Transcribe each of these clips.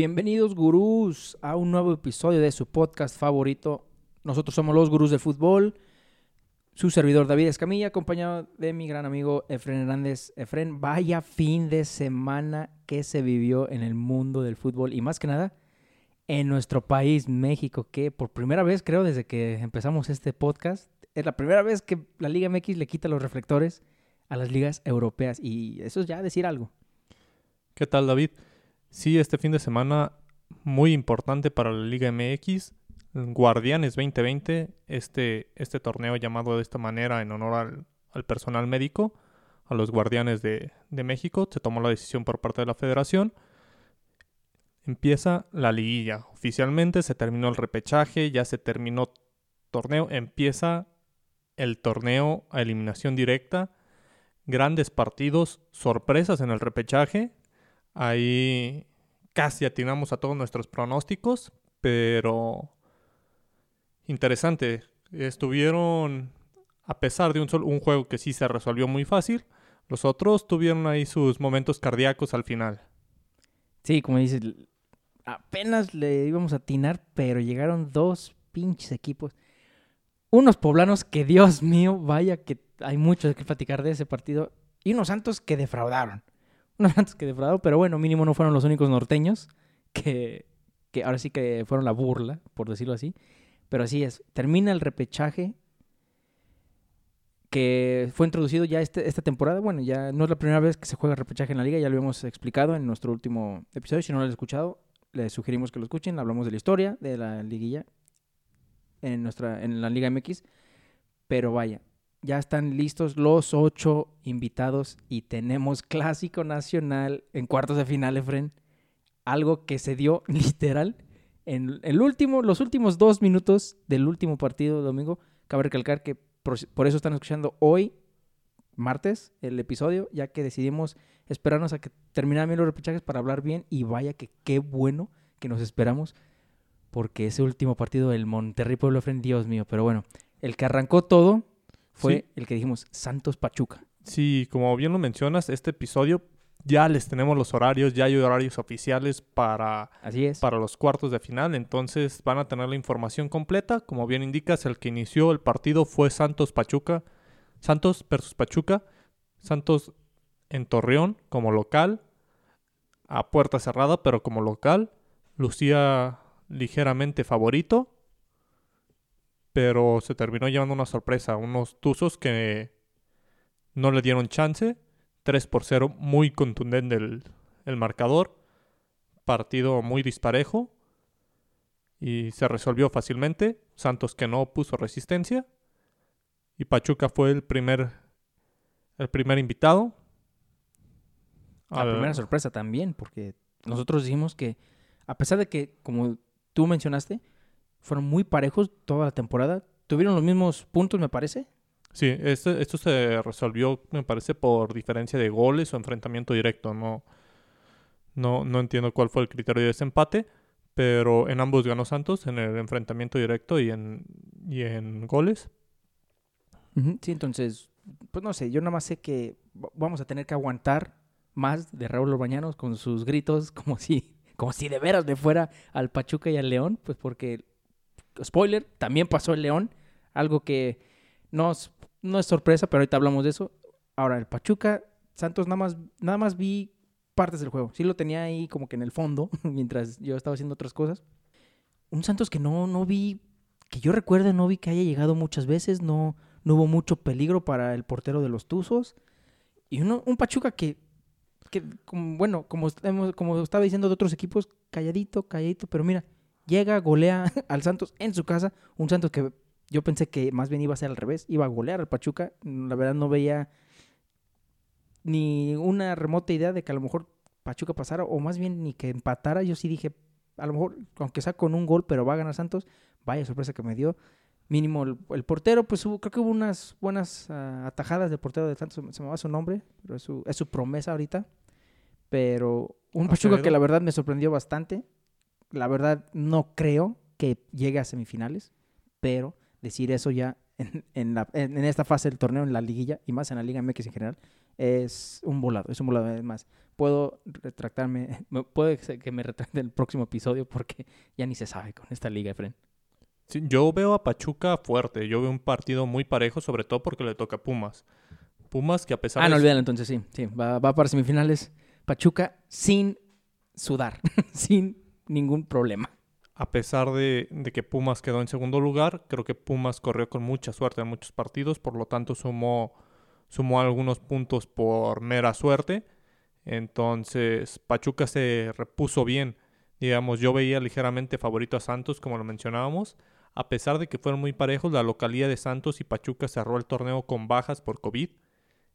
Bienvenidos gurús a un nuevo episodio de su podcast favorito. Nosotros somos los gurús del fútbol. Su servidor David Escamilla, acompañado de mi gran amigo Efren Hernández. Efren, vaya fin de semana que se vivió en el mundo del fútbol y más que nada en nuestro país, México, que por primera vez creo desde que empezamos este podcast, es la primera vez que la Liga MX le quita los reflectores a las ligas europeas y eso es ya decir algo. ¿Qué tal David? Sí, este fin de semana muy importante para la Liga MX. Guardianes 2020, este, este torneo llamado de esta manera en honor al, personal médico, a los Guardianes de, de, México. Se tomó la decisión por parte de la federación. Empieza la liguilla. Oficialmente se terminó el repechaje, ya se terminó torneo. Empieza el torneo a eliminación directa. Grandes partidos, sorpresas en el repechaje. Ahí casi atinamos a todos nuestros pronósticos, pero interesante. Estuvieron, a pesar de un, solo, juego que sí se resolvió muy fácil, los otros tuvieron ahí sus momentos cardíacos al final. Sí, como dices, apenas le íbamos a atinar, pero llegaron dos pinches equipos. Unos poblanos que, Dios mío, vaya que hay mucho que platicar de ese partido. Y unos santos que defraudaron unos Santos que defraudaron, pero bueno, mínimo no fueron los únicos norteños que, que ahora sí que fueron la burla, por decirlo así. Pero así es, termina el repechaje que fue introducido ya este, esta temporada. Bueno, ya no es la primera vez que se juega repechaje en la liga, ya lo habíamos explicado en nuestro último episodio. Si no lo han escuchado, les sugerimos que lo escuchen. Hablamos de la historia de la liguilla en, nuestra, en la Liga MX. Pero vaya, ya están listos los ocho invitados y tenemos Clásico Nacional en cuartos de final, Efren. Algo que se dio literal en el último, los últimos dos minutos del último partido de domingo. Cabe recalcar que por, eso están escuchando hoy, martes, el episodio, ya que decidimos esperarnos a que terminaran bien los repechajes para hablar bien. Y vaya que qué bueno que nos esperamos, porque ese último partido del Monterrey Pueblo, Efren, Dios mío. Pero bueno, el que arrancó todo fue el que dijimos Santos Pachuca. Sí, como bien lo mencionas, este episodio ya les tenemos los horarios, ya hay horarios oficiales para, Así es. para los cuartos de final, entonces van a tener la información completa. Como bien indicas, el que inició el partido fue Santos Pachuca, Santos versus Pachuca, Santos en Torreón como local, a puerta cerrada, pero como local, lucía ligeramente favorito pero se terminó llevando una sorpresa. Unos Tuzos que no le dieron chance. 3 por 0, muy contundente el, el marcador. Partido muy disparejo. Y se resolvió fácilmente. Santos que no puso resistencia. Y Pachuca fue el primer, el primer invitado. La primera sorpresa también, porque nosotros dijimos que, a pesar de que, como tú mencionaste, fueron muy parejos toda la temporada. Tuvieron los mismos puntos, me parece. Sí, este, esto se resolvió, me parece, por diferencia de goles o enfrentamiento directo. No, no, no entiendo cuál fue el criterio de desempate, pero en ambos ganó Santos, en el enfrentamiento directo y en, y en goles. Sí, entonces, pues no sé, yo nada más sé que vamos a tener que aguantar más de Raúl Bañanos con sus gritos, como si, como si de veras le fuera al Pachuca y al León, pues porque spoiler, también pasó el León, algo que no no es sorpresa, pero ahorita hablamos de eso. Ahora, el Pachuca, Santos, nada más, nada más vi partes del juego. Sí lo tenía ahí como que en el fondo, mientras yo estaba haciendo otras cosas. Un Santos que no, no vi, que yo recuerde, no vi que haya llegado muchas veces, no, no hubo mucho peligro para el portero de los Tuzos. Y uno, un Pachuca que, que bueno, como, como estaba diciendo de otros equipos, calladito, calladito, pero mira, llega, golea al Santos en su casa, un Santos que yo pensé que más bien iba a ser al revés, iba a golear al Pachuca, la verdad no veía ni una remota idea de que a lo mejor Pachuca pasara, o más bien ni que empatara, yo sí dije, a lo mejor, aunque sea con un gol, pero va a ganar Santos, vaya sorpresa que me dio. Mínimo el, portero, pues hubo, creo que hubo unas buenas ah, atajadas del portero de Santos, se me va su nombre, pero es su, es su promesa ahorita. Pero un Pachuca que la verdad me sorprendió bastante la verdad no creo que llegue a semifinales, pero decir eso ya en, la, en, esta fase del torneo, en la liguilla, y más en la Liga MX en general, es un volado, es un volado. Además, puedo retractarme, puede que me retracte en el próximo episodio porque ya ni se sabe con esta liga, Efren. yo veo a Pachuca fuerte, yo veo un partido muy parejo, sobre todo porque le toca a Pumas. Pumas que a pesar de... Ah, no olviden entonces, sí, sí, va, va para semifinales. Pachuca sin sudar, sin ningún problema. A pesar de, que Pumas quedó en segundo lugar, creo que Pumas corrió con mucha suerte en muchos partidos, por lo tanto sumó, sumó algunos puntos por mera suerte. Entonces Pachuca se repuso bien. Digamos, yo veía ligeramente favorito a Santos, como lo mencionábamos. A pesar de que fueron muy parejos, la localidad de Santos y Pachuca cerró el torneo con bajas por COVID.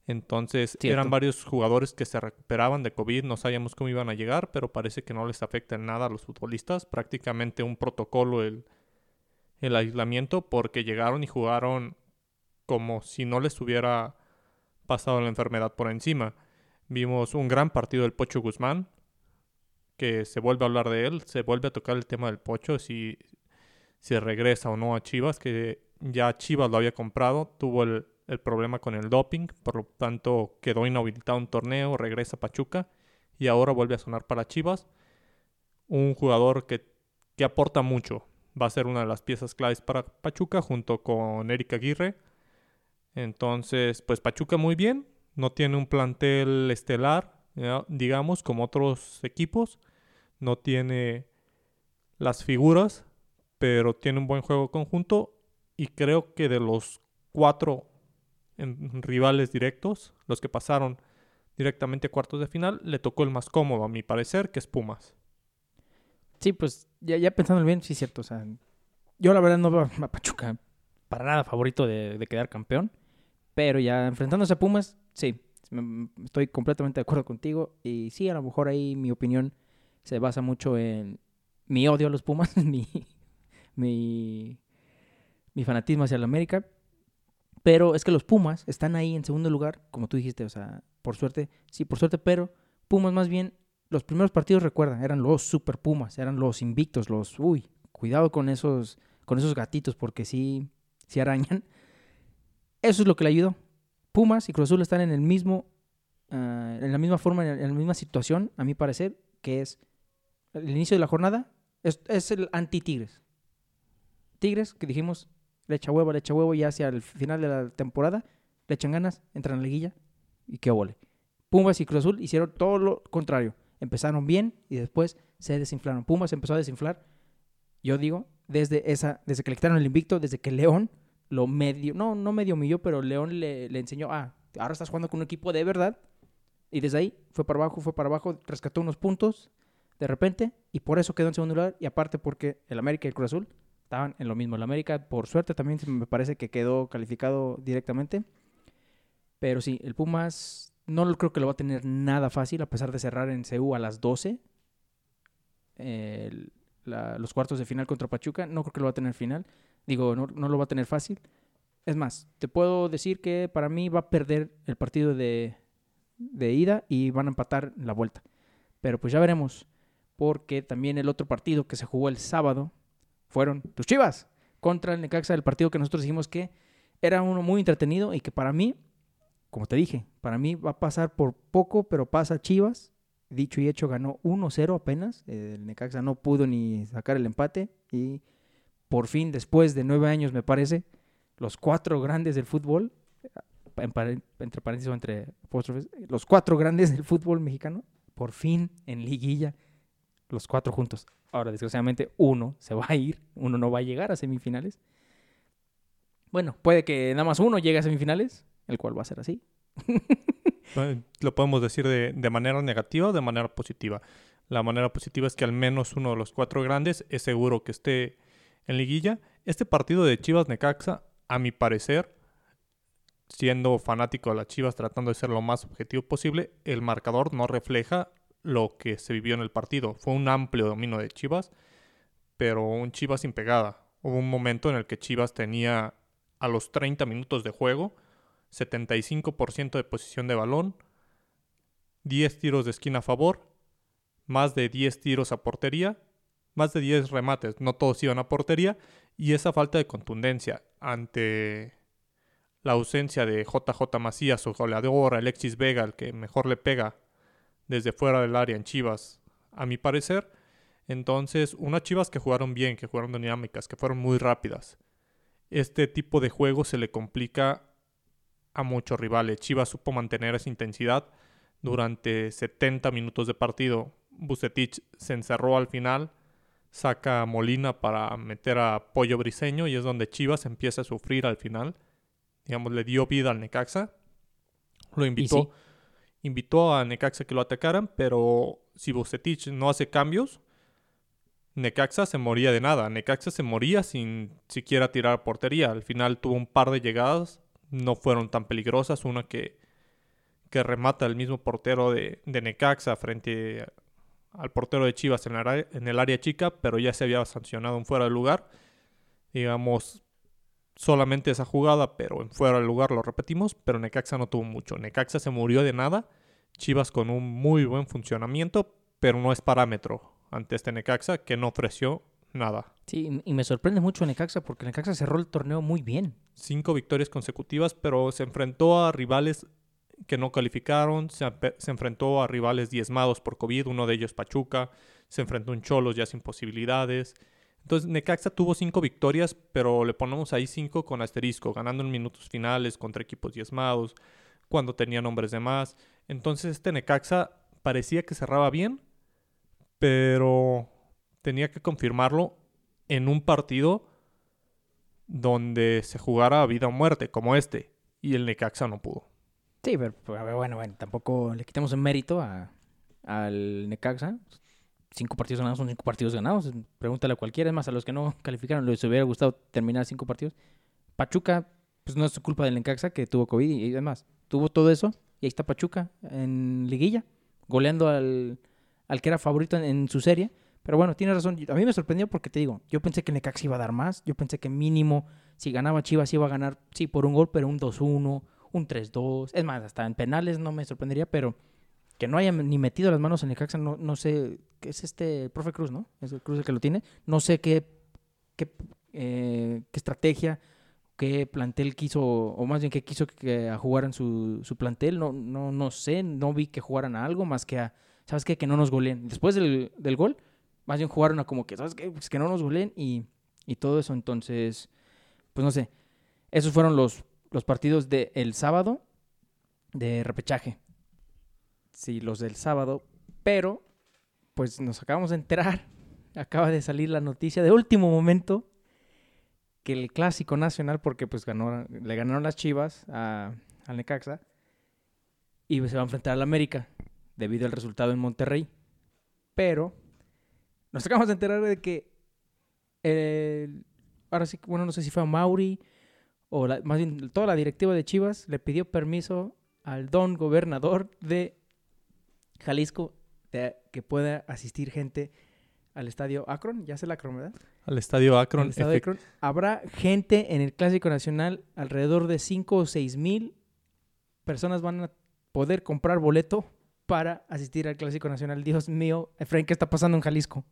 Entonces eran varios jugadores que se recuperaban de COVID, no sabíamos cómo iban a llegar, pero parece que no les afecta en nada a los futbolistas. Prácticamente un protocolo el, el aislamiento porque llegaron y jugaron como si no les hubiera pasado la enfermedad por encima. Vimos un gran partido del Pocho Guzmán, que se vuelve a hablar de él, se vuelve a tocar el tema del Pocho, si, si regresa o no a Chivas, que ya Chivas lo había comprado, tuvo el, el problema con el doping, por lo tanto quedó inhabilitado un torneo, regresa Pachuca y ahora vuelve a sonar para Chivas. Un jugador que, que aporta mucho, va a ser una de las piezas claves para Pachuca junto con Eric Aguirre. Entonces, pues Pachuca muy bien, no tiene un plantel estelar, digamos, como otros equipos, no tiene las figuras, pero tiene un buen juego conjunto y creo que de los cuatro en rivales directos, los que pasaron directamente a cuartos de final, le tocó el más cómodo, a mi parecer, que es Pumas. Sí, pues ya, ya pensando bien, sí es cierto. O sea, yo la verdad no veo a Pachuca para nada favorito de, quedar campeón. Pero ya enfrentándose a Pumas, sí, estoy completamente de acuerdo contigo. Y sí, a lo mejor ahí mi opinión se basa mucho en mi odio a los Pumas, mi, mi, mi fanatismo hacia la América. Pero es que los Pumas están ahí en segundo lugar, como tú dijiste, o sea, por suerte, sí, por suerte, pero Pumas más bien, los primeros partidos, recuerdan, eran los super Pumas, eran los invictos, los, uy, cuidado con esos, con esos gatitos, porque sí, sí arañan. Eso es lo que le ayudó. Pumas y Cruz Azul están en el mismo, ah, en la misma forma, en la misma situación, a mi parecer, que es el inicio de la jornada, es, es el anti-Tigres. Tigres, que dijimos, le echa huevo, le echa huevo y hacia el final de la temporada le echan ganas, entran a la liguilla y qué ole. Pumas y Cruz Azul hicieron todo lo contrario. Empezaron bien y después se desinflaron. Pumas empezó a desinflar, yo digo, desde esa, desde que le quitaron el invicto, desde que León lo medio, no, no medio humilló, pero León le, le enseñó, ah, ahora estás jugando con un equipo de verdad. Y desde ahí fue para abajo, fue para abajo, rescató unos puntos de repente y por eso quedó en segundo lugar y aparte porque el América y el Cruz Azul estaban en lo mismo. El América, por suerte, también me parece que quedó calificado directamente. Pero sí, el Pumas no creo que lo va a tener nada fácil, a pesar de cerrar en CU a las 12. los cuartos de final contra Pachuca, no creo que lo va a tener final. Digo, no, no lo va a tener fácil. Es más, te puedo decir que para mí va a perder el partido de, de ida y van a empatar la vuelta. Pero pues ya veremos, porque también el otro partido que se jugó el sábado fueron tus Chivas contra el Necaxa, el partido que nosotros dijimos que era uno muy entretenido y que para mí, como te dije, para mí va a pasar por poco, pero pasa Chivas. Dicho y hecho, ganó 1-0 apenas. El Necaxa no pudo ni sacar el empate y por fin, después de nueve años, me parece, los cuatro grandes del fútbol, entre paréntesis o entre apóstrofes, los cuatro grandes del fútbol mexicano, por fin en liguilla, los cuatro juntos. Ahora, desgraciadamente, uno se va a ir, uno no va a llegar a semifinales. Bueno, puede que nada más uno llegue a semifinales, el cual va a ser así. Lo podemos decir de, manera negativa o de manera positiva. La manera positiva es que al menos uno de los cuatro grandes es seguro que esté en liguilla. Este partido de Chivas Necaxa, a mi parecer, siendo fanático de las Chivas, tratando de ser lo más objetivo posible, el marcador no refleja lo que se vivió en el partido. Fue un amplio dominio de Chivas, pero un Chivas sin pegada. Hubo un momento en el que Chivas tenía a los 30 minutos de juego 75% de posición de balón, 10 tiros de esquina a favor, más de 10 tiros a portería más de 10 remates, no todos iban a portería, y esa falta de contundencia ante la ausencia de JJ Macías, su goleador, Alexis Vega, el que mejor le pega desde fuera del área en Chivas, a mi parecer. Entonces, unas Chivas que jugaron bien, que jugaron dinámicas, que fueron muy rápidas. Este tipo de juego se le complica a muchos rivales. Chivas supo mantener esa intensidad durante 70 minutos de partido. Bucetich se encerró al final, saca a Molina para meter a Pollo Briseño y es donde Chivas empieza a sufrir al final digamos, le dio vida al Necaxa. Lo invitó, invitó a Necaxa que lo atacaran, pero si Bucetich no hace cambios, Necaxa se moría de nada. Necaxa se moría sin siquiera tirar portería. Al final tuvo un par de llegadas, no fueron tan peligrosas. Una que, que remata el mismo portero de, de Necaxa frente al portero de Chivas en, en el área chica, pero ya se había sancionado un fuera de lugar. Digamos, solamente esa jugada, pero en fuera del lugar lo repetimos, pero Necaxa no tuvo mucho. Necaxa se murió de nada, Chivas con un muy buen funcionamiento, pero no es parámetro ante este Necaxa que no ofreció nada. Sí, y me sorprende mucho Necaxa porque Necaxa cerró el torneo muy bien. Cinco victorias consecutivas, pero se enfrentó a rivales que no calificaron, se, se enfrentó a rivales diezmados por COVID, uno de ellos Pachuca, se enfrentó a un Cholos ya sin posibilidades, entonces, Necaxa tuvo cinco victorias, pero le ponemos ahí cinco con asterisco, ganando en minutos finales contra equipos diezmados, cuando tenía nombres de más. Entonces, este Necaxa parecía que cerraba bien, pero tenía que confirmarlo en un partido donde se jugara a vida o muerte, como este, y el Necaxa no pudo. Sí, pero bueno, bueno, tampoco le quitemos el mérito al Necaxa cinco partidos ganados son cinco partidos ganados. Pregúntale a cualquiera, es más, a los que no calificaron, les hubiera gustado terminar cinco partidos. Pachuca, pues no es culpa del Encaxa que tuvo COVID y demás. Tuvo todo eso y ahí está Pachuca en liguilla, goleando al, al que era favorito en, su serie. Pero bueno, tienes razón. A mí me sorprendió porque te digo, yo pensé que el Necaxa iba a dar más. Yo pensé que mínimo, si ganaba Chivas, iba a ganar, sí, por un gol, pero un 2-1, un 3-2. Es más, hasta en penales no me sorprendería, pero que no haya ni metido las manos en el Caxa, no, no sé, ¿qué es este profe Cruz, ¿no? Es el Cruz el que lo tiene. No sé qué, qué, eh, qué estrategia, qué plantel quiso, o más bien qué quiso que, jugaran su, su plantel. No, no, no sé, no vi que jugaran a algo más que a, ¿sabes qué? Que no nos goleen. Después del, del gol, más bien jugaron a como que, ¿sabes qué? Pues que no nos goleen y, y todo eso. Entonces, pues no sé. Esos fueron los, los partidos del sábado de repechaje sí, los del sábado, pero pues nos acabamos de enterar, acaba de salir la noticia de último momento que el clásico nacional, porque pues ganó, le ganaron las Chivas a, al Necaxa y se va a enfrentar al América debido al resultado en Monterrey. Pero nos acabamos de enterar de que ahora sí, bueno, no sé si fue a Mauri o más bien toda la directiva de Chivas le pidió permiso al don gobernador de Jalisco que pueda asistir gente al estadio Akron, ya sé la Akron, ¿verdad? Al estadio Akron. Habrá gente en el Clásico Nacional, alrededor de 5 o 6 mil personas van a poder comprar boleto para asistir al Clásico Nacional. Dios mío, Efraín, ¿qué está pasando en Jalisco?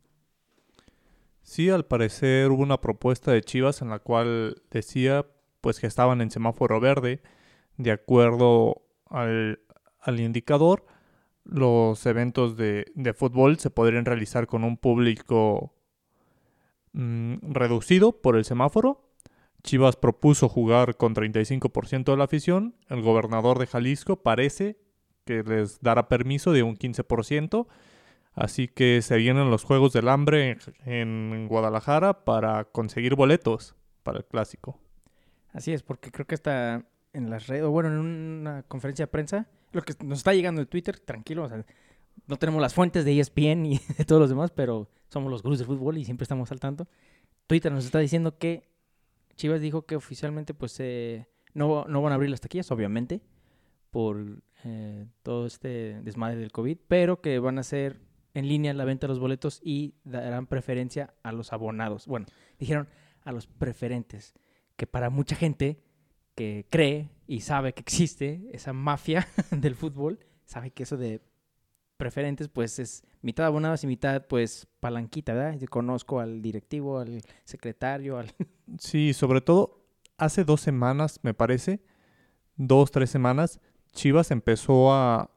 Sí, al parecer hubo una propuesta de Chivas en la cual decía pues que estaban en semáforo verde, de acuerdo al, al indicador, los eventos de, fútbol se podrían realizar con un público mm, reducido por el semáforo. Chivas propuso jugar con 35% de la afición. El gobernador de Jalisco parece que les dará permiso de un 15%. Así que se vienen los Juegos del Hambre en, Guadalajara para conseguir boletos para el clásico. Así es, porque creo que está en las redes, o bueno, en una conferencia de prensa, lo que nos está llegando de Twitter, tranquilo, no tenemos las fuentes de ESPN y de todos los demás, pero somos los gurús de fútbol y siempre estamos al tanto. Twitter nos está diciendo que Chivas dijo que oficialmente pues eh, no, no van a abrir las taquillas, obviamente, por eh, todo este desmadre del COVID, pero que van a hacer en línea la venta de los boletos y darán preferencia a los abonados. Bueno, dijeron a los preferentes, que para mucha gente que cree y sabe que existe esa mafia del fútbol, sabe que eso de preferentes, pues es mitad abonados y mitad, pues, palanquita, ¿verdad? Yo conozco al directivo, al secretario, al... Sí, sobre todo hace dos semanas, me parece, dos, tres semanas, Chivas empezó a,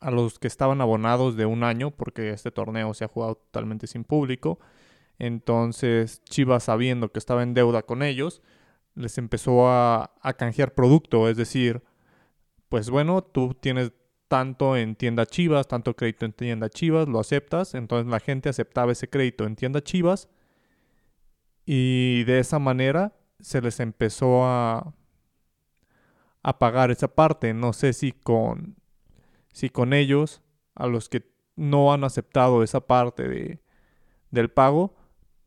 a los que estaban abonados de un año, porque este torneo se ha jugado totalmente sin público. Entonces Chivas, sabiendo que estaba en deuda con ellos, les empezó a, canjear producto. Es decir, pues bueno, tú tienes tanto en tienda Chivas, tanto crédito en tienda Chivas, lo aceptas. Entonces la gente aceptaba ese crédito en tienda Chivas. Y de esa manera se les empezó a, a pagar esa parte. No sé si con si con ellos, a los que no han aceptado esa parte de, del pago,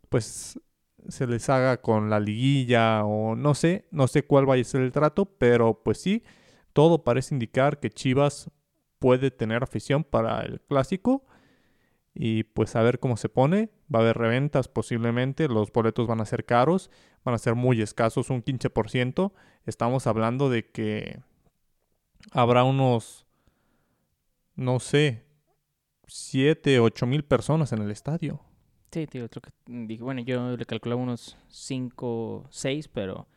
pues se les haga con la liguilla o no sé, no sé cuál vaya a ser el trato, pero pues sí, todo parece indicar que Chivas puede tener afición para el clásico y pues a ver cómo se pone, va a haber reventas posiblemente, los boletos van a ser caros, van a ser muy escasos, un 15%, estamos hablando de que habrá unos no sé, siete, ocho mil personas en el estadio. Sí, tío, creo que mm, dije, bueno, yo le calculaba unos 5, 6, pero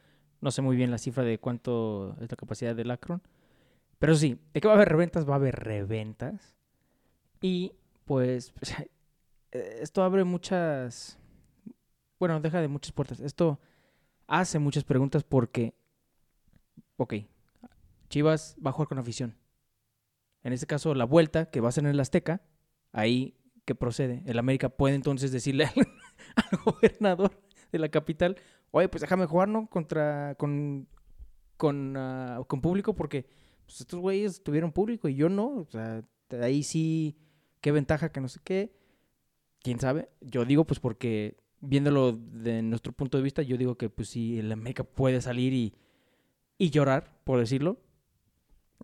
no sé muy bien la cifra de cuánto es la capacidad del Akron. Pero sí, de que va a haber reventas, va a haber reventas. Y pues, eh, esto abre muchas, bueno, deja de muchas puertas. Esto hace muchas preguntas porque, ok, Chivas va a jugar con afición en este caso la vuelta, que va a ser en el Azteca, ahí que procede. El América puede entonces decirle al, gobernador de la capital, oye, pues déjame jugar, ¿no? Contra, con, con, ah, con público, porque pues, estos güeyes tuvieron público y yo no. O sea, ahí sí, qué ventaja que no sé qué. ¿Quién sabe? Yo digo, pues porque viéndolo de nuestro punto de vista, yo digo que pues si el América puede salir y, y llorar, por decirlo,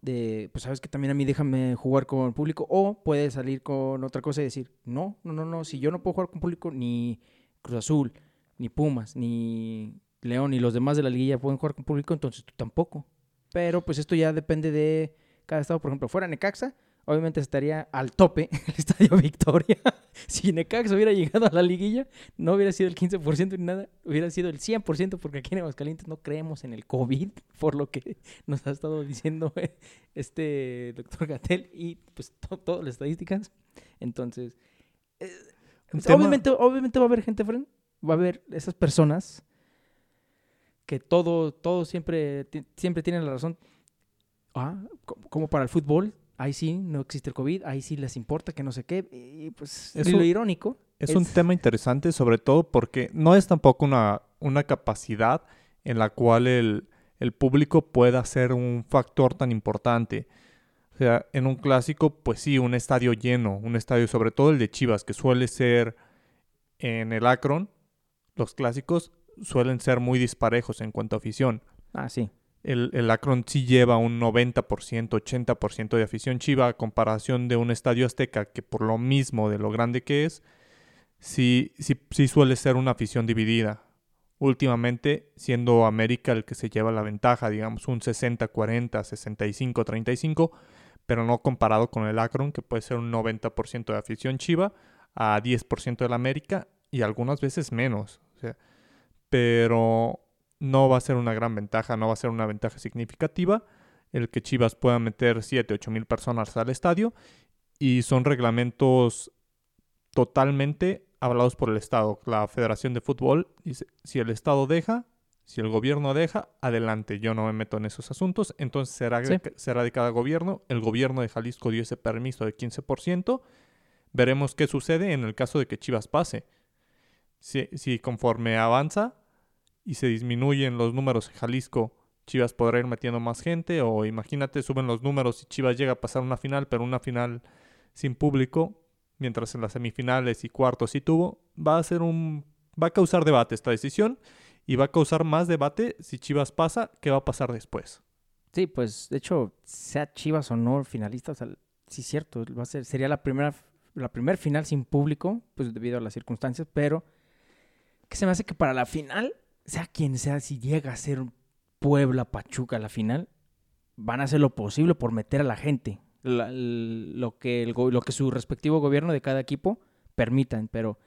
de, pues sabes que también a mí déjame jugar con público, o puede salir con otra cosa y decir, no, no, no, no, si yo no puedo jugar con público, ni Cruz Azul, ni Pumas, ni León, ni los demás de la liguilla pueden jugar con público, entonces tú tampoco. Pero pues esto ya depende de cada estado, por ejemplo, fuera Necaxa, obviamente estaría al tope el Estadio Victoria. si Necaxa hubiera llegado a la liguilla, no hubiera sido el 15% ni nada, hubiera sido el 100% porque aquí en Aguascalientes no creemos en el COVID, por lo que nos ha estado diciendo este doctor Gatel y pues todas las estadísticas. Entonces, eh, obviamente, obviamente va a haber gente, Fren, va a haber esas personas que todo, todo siempre, siempre tienen la razón. Ah, como para el fútbol, ahí sí no existe el COVID, ahí sí les importa que no sé qué, y pues es lo irónico. Es, un tema interesante, sobre todo porque no es tampoco una, una capacidad en la cual el, el público pueda ser un factor tan importante. O sea, en un clásico, pues sí, un estadio lleno, un estadio, sobre todo el de Chivas, que suele ser en el Akron, los clásicos suelen ser muy disparejos en cuanto a afición. Ah, sí el, el Akron sí lleva un 90%, 80% de afición chiva a comparación de un estadio azteca que por lo mismo de lo grande que es, sí, sí, sí suele ser una afición dividida. Últimamente siendo América el que se lleva la ventaja, digamos un 60-40, 65-35, pero no comparado con el Akron que puede ser un 90% de afición chiva a 10% del América y algunas veces menos. pero no va a ser una gran ventaja, no va a ser una ventaja significativa el que Chivas pueda meter 7, 8 mil personas al estadio y son reglamentos totalmente hablados por el Estado. La Federación de Fútbol dice, si el Estado deja, si el gobierno deja, adelante, yo no me meto en esos asuntos, entonces será, será de cada gobierno. El gobierno de Jalisco dio ese permiso de 15%. Veremos qué sucede en el caso de que Chivas pase. Si, si conforme avanza, y se disminuyen los números en Jalisco, Chivas podrá ir metiendo más gente o imagínate suben los números y Chivas llega a pasar una final, pero una final sin público, mientras en las semifinales y cuartos sí tuvo, va a ser un va a causar debate esta decisión y va a causar más debate si Chivas pasa, qué va a pasar después. Sí, pues de hecho, sea Chivas o no finalista, o sea, sí cierto, va a ser sería la primera la primer final sin público, pues debido a las circunstancias, pero que se me hace que para la final sea quien sea, si llega a ser Puebla, Pachuca la final, van a hacer lo posible por meter a la gente. lo, que lo que su respectivo gobierno de cada equipo permitan, pero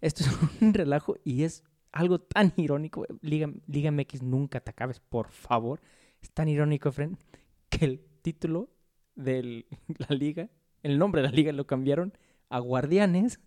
esto es un relajo y es algo tan irónico. Liga, Liga MX, nunca te acabes, por favor. Es tan irónico, Efren, que el título de la liga, el nombre de la liga lo cambiaron a Guardianes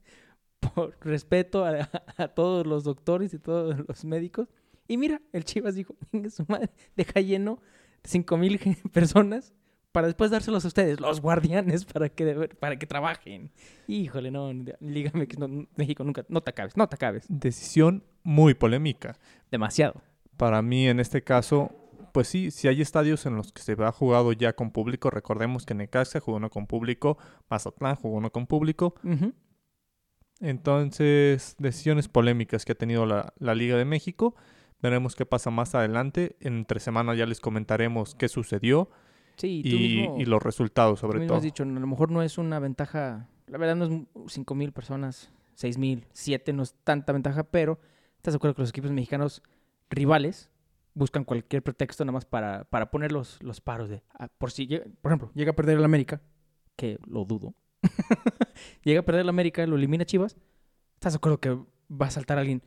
por respeto a, a todos los doctores y todos los médicos. Y mira, el Chivas dijo, "Venga su madre, deja lleno cinco mil personas para después dárselos a ustedes, los guardianes, para que, para que trabajen. Híjole, no, Liga MX, no, México, nunca, no te acabes, no te acabes. Decisión muy polémica. Demasiado. Para mí, en este caso, pues sí, si hay estadios en los que se ha jugado ya con público, recordemos que Necaxa jugó uno con público, Mazatlán jugó uno con público. Ujú. Entonces, decisiones polémicas que ha tenido la, la Liga de México. Veremos qué pasa más adelante. Entre semana ya les comentaremos qué sucedió Sí, y, mismo, y los resultados, tú sobre mismo todo. has dicho, a lo mejor no es una ventaja, la verdad no es cinco mil personas, seis mil, siete, no es tanta ventaja, pero estás de acuerdo que los equipos mexicanos rivales buscan cualquier pretexto nada más para, para poner los, los paros de, ah, por si, por ejemplo, llega a perder el América, que lo dudo, llega a perder el América, lo elimina Chivas, estás de acuerdo que va a saltar alguien,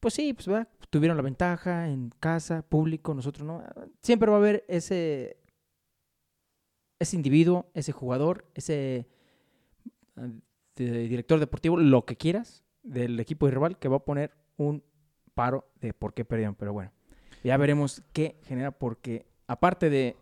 pues sí, pues ¿verdad? tuvieron la ventaja en casa, público, nosotros no, siempre va a haber ese ese individuo, ese jugador, ese de- director deportivo, lo que quieras, del equipo rival que va a poner un paro de por qué perdieron. Pero bueno, ya veremos qué genera, porque aparte de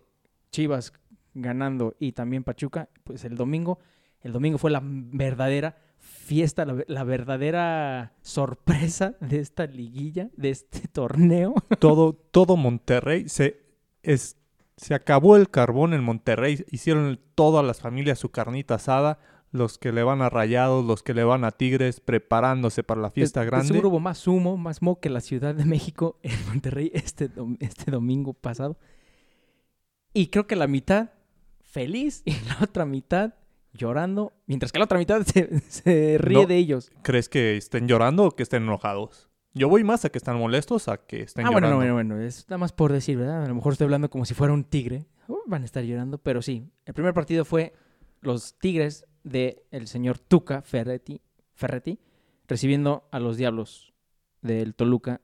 Chivas ganando y también Pachuca, pues el domingo, el domingo fue la verdadera fiesta, la, ve- la verdadera sorpresa de esta liguilla, de este torneo. todo, todo Monterrey se, es, se acabó el carbón en Monterrey. Hicieron todas las familias su carnita asada. Los que le van a Rayados, los que le van a Tigres, preparándose para la fiesta De- de grande. Seguro hubo más humo, más mo que la Ciudad de México en Monterrey este, este domingo pasado. Y creo que la mitad feliz y la otra mitad llorando, mientras que la otra mitad se, se ríe No. de ellos. ¿Crees que estén llorando o que estén enojados? Yo voy más a que están molestos a que estén Ah, bueno, llorando. no, bueno, bueno, es nada más por decir, ¿verdad? A lo mejor estoy hablando como si fuera un tigre. Uh, van a estar llorando, pero sí. El primer partido fue los Tigres de el señor Tuca Ferretti, Ferretti recibiendo a los Diablos del Toluca.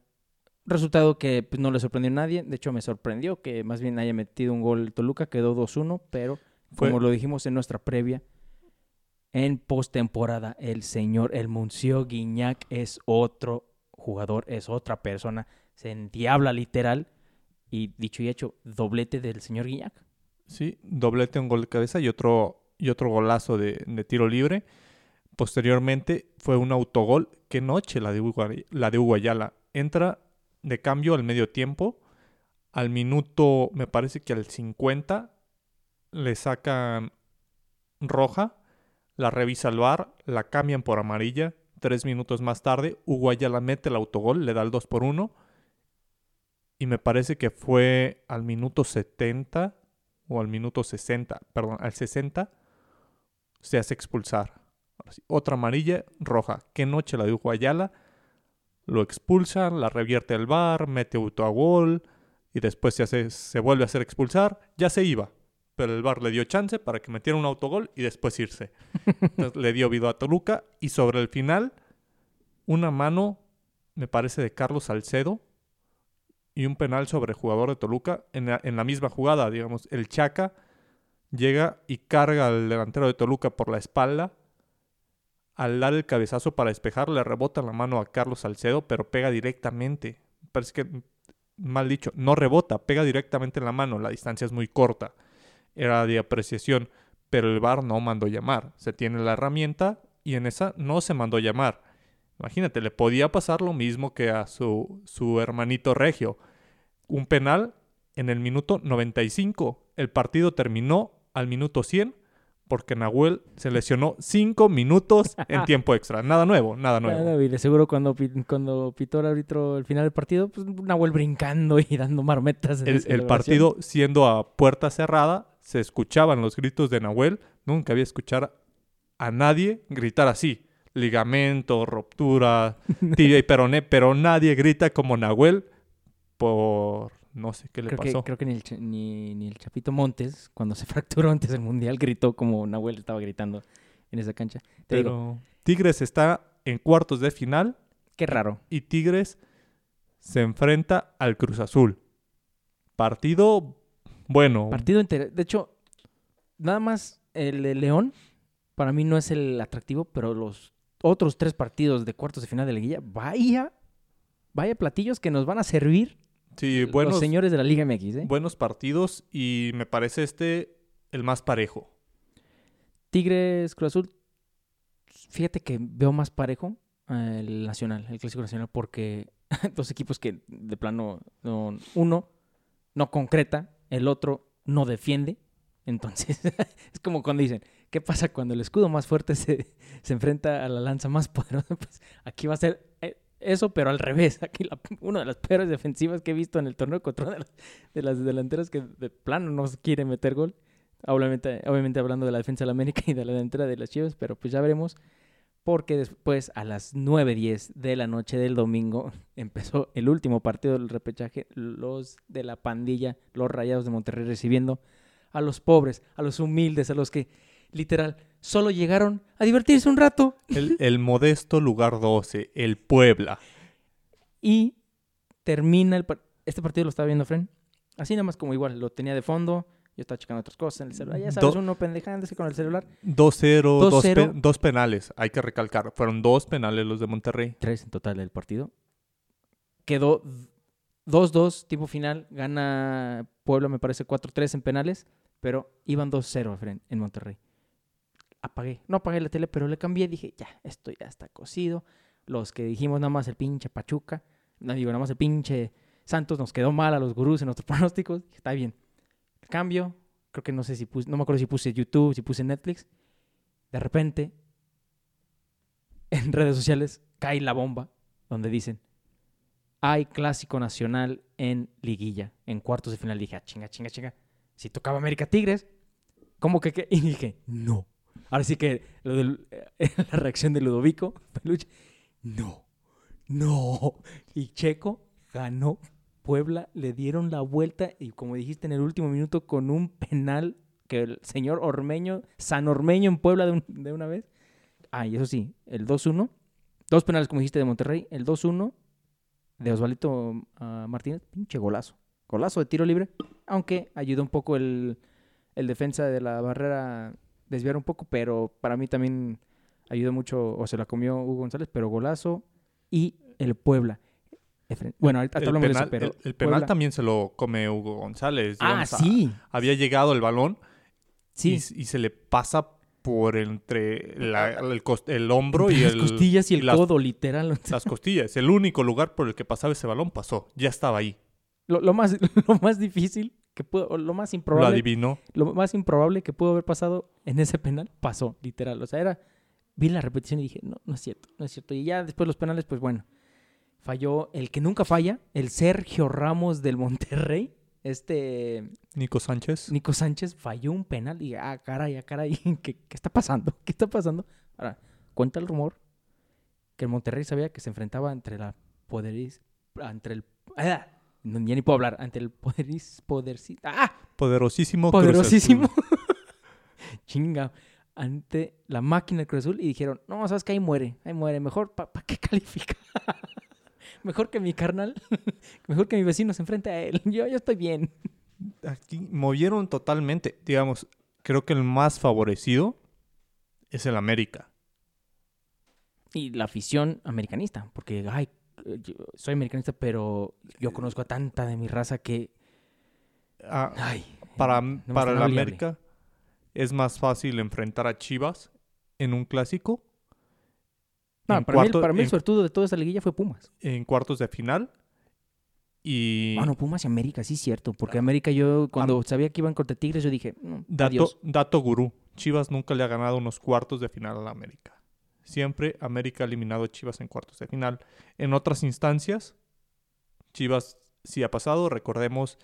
Resultado que pues, no le sorprendió a nadie. De hecho, me sorprendió que más bien haya metido un gol el Toluca. Quedó 2-1, pero Fue- como lo dijimos en nuestra previa, en postemporada, el señor, el Muncio Guiñac es otro jugador, es otra persona. Se endiabla literal. Y dicho y hecho, doblete del señor Guiñac. Sí, doblete, un gol de cabeza y otro, y otro golazo de, de tiro libre. Posteriormente fue un autogol. Qué noche la de, Hugo, la de Hugo Ayala. Entra de cambio al medio tiempo. Al minuto, me parece que al 50, le sacan roja. La revisa el VAR, la cambian por amarilla. Tres minutos más tarde, Hugo Ayala mete el autogol, le da el 2 por 1. Y me parece que fue al minuto 70 o al minuto 60, perdón, al 60, se hace expulsar. Otra amarilla, roja. Qué noche la de Hugo Ayala. Lo expulsan, la revierte el bar, mete auto a gol y después se, hace, se vuelve a hacer expulsar. Ya se iba, pero el bar le dio chance para que metiera un autogol y después irse. Entonces, le dio vida a Toluca y sobre el final, una mano, me parece, de Carlos Salcedo y un penal sobre el jugador de Toluca en la, en la misma jugada, digamos, el Chaca llega y carga al delantero de Toluca por la espalda. Al dar el cabezazo para despejar, le rebota la mano a Carlos Salcedo, pero pega directamente. Parece que, mal dicho, no rebota, pega directamente en la mano. La distancia es muy corta. Era de apreciación, pero el VAR no mandó llamar. Se tiene la herramienta y en esa no se mandó llamar. Imagínate, le podía pasar lo mismo que a su, su hermanito Regio. Un penal en el minuto 95. El partido terminó al minuto 100 porque Nahuel se lesionó 5 minutos en tiempo extra. Nada nuevo, nada nuevo. Nada, y de seguro cuando, cuando pitó el árbitro el final del partido, pues Nahuel brincando y dando marmetas. El, partido siendo a puerta cerrada, se escuchaban los gritos de Nahuel. Nunca había escuchar a nadie gritar así. Ligamento, ruptura, tibia y peroné, pero nadie grita como Nahuel por no sé qué le Creo pasó. que, creo que ni, el, Cha- ni, ni el Chapito Montes, cuando se fracturó antes del Mundial, gritó como Nahuel estaba gritando en esa cancha. Te digo, Pero Tigres está en cuartos de final qué raro. y Tigres se enfrenta al Cruz Azul. Partido bueno. Partido inter... De hecho, nada más el de León, para mí no es el atractivo, pero los otros tres partidos de cuartos de final de la liguilla, vaya, vaya platillos que nos van a servir sí, los señores de la Liga MX. ¿eh? buenos partidos y me parece este el más parejo. Tigres, Cruz Azul, fíjate que veo más parejo eh, el Nacional, el Clásico Nacional, porque dos equipos que de plano, no- uno no concreta, el otro no defiende. Entonces, es como cuando dicen, ¿qué pasa cuando el escudo más fuerte se, se enfrenta a la lanza más poderosa? Pues aquí va a ser eh, eso, pero al revés. Aquí la- una de las peores defensivas que he visto en el torneo contra una de las, de las delanteras que de plano no quiere meter gol. Obviamente, obviamente hablando de la defensa de la América y de la delantera de las Chivas, pero pues ya veremos. Porque después, a las 9.10 de la noche del domingo, empezó el último partido del repechaje. Los de la pandilla, los rayados de Monterrey, recibiendo a los pobres, a los humildes, a los que literal solo llegaron a divertirse un rato. El, el modesto lugar 12, el Puebla. Y termina el par- Este partido lo estaba viendo Fren. Así nada más como igual, lo tenía de fondo. Yo estaba checando otras cosas en el celular. Ya sabes, Do- uno pendejándose con el celular. 2-0, dos, 2-0. pe- dos penales, hay que recalcar. Fueron dos penales los de Monterrey. Tres en total del partido. Quedó 2-2, tipo final. Gana Puebla, me parece 4-3 en penales. Pero iban 2-0 Fren, en Monterrey. Apagué. No apagué la tele, pero le cambié. Dije, ya, esto ya está cocido. Los que dijimos nada más el pinche Pachuca. No digo, nada más el pinche Santos nos quedó mal a los gurús en nuestros pronósticos. Dije, está bien. Cambio. Creo que no sé si puse, no me acuerdo si puse YouTube, si puse Netflix. De repente, en redes sociales cae la bomba donde dicen, hay clásico nacional en liguilla, en cuartos de final. Dije, ah, chinga, chinga, chinga. Si tocaba América Tigres, ¿cómo que qué? Y dije, no. Ahora sí que la reacción de Ludovico, Peluche, no, no. Y Checo ganó. Puebla le dieron la vuelta y como dijiste en el último minuto con un penal que el señor Ormeño, San Ormeño en Puebla de, de una vez. Ah, y eso sí, el 2-1. Dos penales, como dijiste, de Monterrey. El 2-1 de Osvaldo ah, Martínez. Pinche golazo. Golazo de tiro libre. Aunque ayudó un poco el, el defensa de la barrera desviar un poco, pero para mí también ayudó mucho, o se la comió Hugo González, pero golazo. Y el Puebla. Bueno, ahorita El hablamos de penal, eso, pero. el- el penal Puebla- también se lo come Hugo González. Ah, digamos, a- sí. había llegado el balón Sí. y, y se le pasa por entre la- el, hombro y las el, costillas y el las- codo, literal. las costillas. El único lugar por el que pasaba ese balón pasó. Ya estaba ahí. Lo, lo más, lo más difícil que pudo, lo más Lo improbable, adivinó. lo más improbable que pudo haber pasado en ese penal pasó, literal. O sea, era, vi la repetición y dije, no, no es cierto, no es cierto. Y ya después los penales, pues bueno, falló el que nunca falla, el Sergio Ramos del Monterrey, este Nico Sánchez. Nico Sánchez falló un penal y ah, caray, ah, caray, ¿qué, qué está pasando? ¿Qué está pasando? Ahora, cuenta el rumor que el Monterrey sabía que se enfrentaba entre la poderis, entre el, ah, no, ya ni puedo hablar, ante el poderis, poderci- ah, Poderosísimo. Poderosísimo, chinga, ante la máquina del Cruz Azul y dijeron, no, sabes que ahí muere, ahí muere, mejor, ¿para qué califica? Mejor que mi carnal, mejor que mi vecino se enfrente a él, yo, yo estoy bien. Aquí movieron totalmente. Digamos, creo que el más favorecido es el América. Y la afición americanista, porque, ay, yo soy americanista, pero yo conozco a tanta de mi raza que, Ah, ay, para no para el. América es más fácil enfrentar a Chivas en un clásico. No, para, mí, para mí el suertudo de toda esa liguilla fue Pumas. en cuartos de final. Y Ah, no, Pumas y América, sí, cierto. Porque América, yo cuando sabía que iban contra Tigres, yo dije, no, dato, adiós. dato gurú. Chivas nunca le ha ganado unos cuartos de final a la América. Siempre América ha eliminado a Chivas en cuartos de final. En otras instancias, Chivas sí ha pasado. Recordemos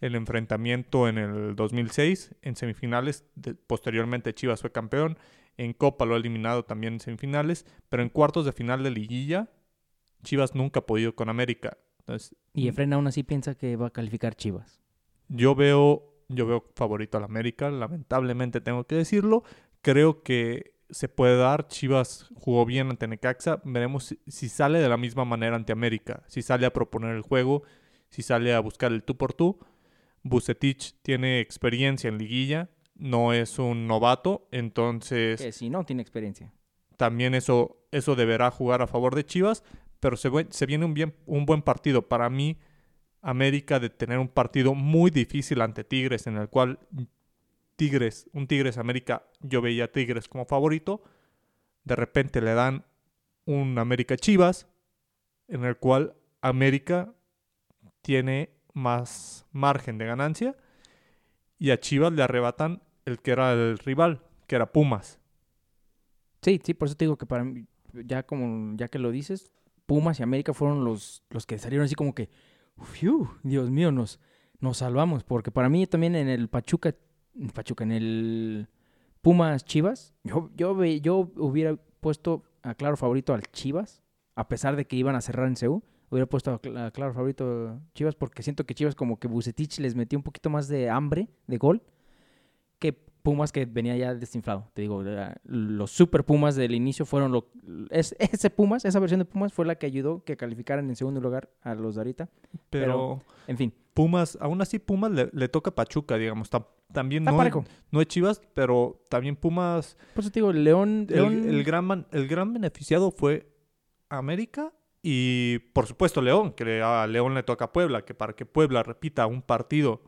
el enfrentamiento en el 2006 en semifinales. De- posteriormente Chivas fue campeón. En Copa lo ha eliminado también en semifinales. Pero en cuartos de final de liguilla, Chivas nunca ha podido con América. Entonces, Y Efren aún así piensa que va a calificar Chivas. yo veo, yo veo favorito al América, lamentablemente tengo que decirlo. Creo que se puede dar. Chivas jugó bien ante Necaxa. Veremos si, si sale de la misma manera ante América. Si sale a proponer el juego, si sale a buscar el tú por tú. Bucetich tiene experiencia en liguilla, no es un novato, entonces Que si no, tiene experiencia. también eso, eso deberá jugar a favor de Chivas, pero se, se viene un, bien, un buen partido. Para mí, América de tener un partido muy difícil ante Tigres, en el cual Tigres, un Tigres América, yo veía a Tigres como favorito, de repente le dan un América Chivas, en el cual América tiene más margen de ganancia, y a Chivas le arrebatan el que era el rival, que era Pumas. Sí, sí, por eso te digo que para mí, ya como ya que lo dices, Pumas y América fueron los, los que salieron así como que, "Fiu, Dios mío, nos, nos salvamos. Porque para mí también en el Pachuca, en Pachuca, en el Pumas Chivas, yo, yo, yo hubiera puesto a claro favorito al Chivas, a pesar de que iban a cerrar en CEU. Hubiera puesto a claro favorito Chivas porque siento que Chivas como que Bucetich les metió un poquito más de hambre, de gol, que Pumas que venía ya desinflado. Te digo, los super Pumas del inicio fueron lo... Es, ese Pumas, esa versión de Pumas fue la que ayudó que calificaran en segundo lugar a los de ahorita. Pero, En fin, Pumas, aún así Pumas le, le toca a Pachuca, digamos. tam- también está no, parejo. no es Chivas, pero también Pumas. Por eso te digo, León... El, León el gran, el gran beneficiado fue América y, por supuesto, León, que a León le toca a Puebla, que para que Puebla repita un partido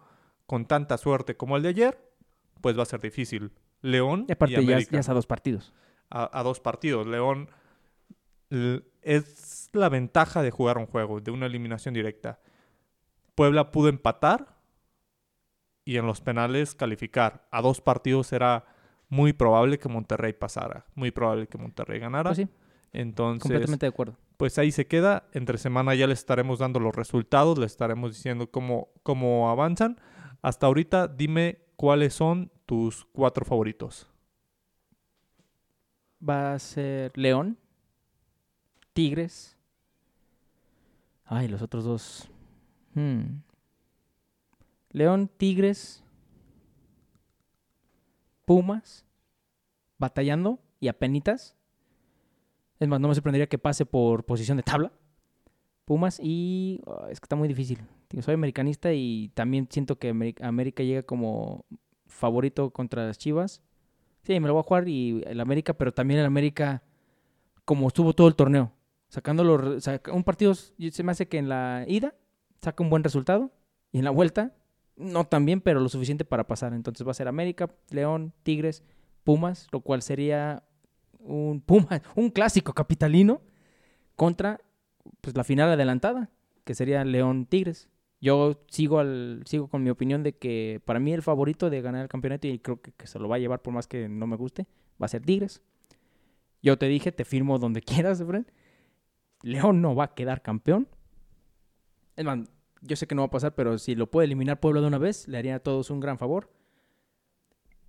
con tanta suerte como el de ayer, pues va a ser difícil. León y aparte y ya, América ya es a dos partidos. a, a dos partidos. León es la ventaja de jugar un juego, de una eliminación directa. Puebla pudo empatar y en los penales calificar. A dos partidos era muy probable que Monterrey pasara, muy probable que Monterrey ganara. Pues sí, Entonces, completamente de acuerdo. pues ahí se queda. Entre semana ya les estaremos dando los resultados, les estaremos diciendo cómo, cómo avanzan. Hasta ahorita, dime cuáles son tus cuatro favoritos. Va a ser León, Tigres. Ay, los otros dos. Hmm. León, Tigres, Pumas, batallando y apenitas. Es más, no me sorprendería que pase por posición de tabla. Pumas y... ah, es que está muy difícil. Digo, soy americanista y también siento que América llega como favorito contra las Chivas. Sí, me lo voy a jugar y el América, pero también el América, como estuvo todo el torneo, re- saca- un partido, se me hace que en la ida saca un buen resultado y en la vuelta no tan bien, pero lo suficiente para pasar. Entonces va a ser América, León, Tigres, Pumas, lo cual sería un Pumas, un clásico capitalino contra pues la final adelantada, que sería León Tigres. Yo sigo al sigo con mi opinión de que para mí el favorito de ganar el campeonato y creo que, que se lo va a llevar por más que no me guste, va a ser Tigres. Yo te dije, te firmo donde quieras, Efren. León no va a quedar campeón. Es más, yo sé que no va a pasar, pero si lo puede eliminar Puebla de una vez, le haría a todos un gran favor.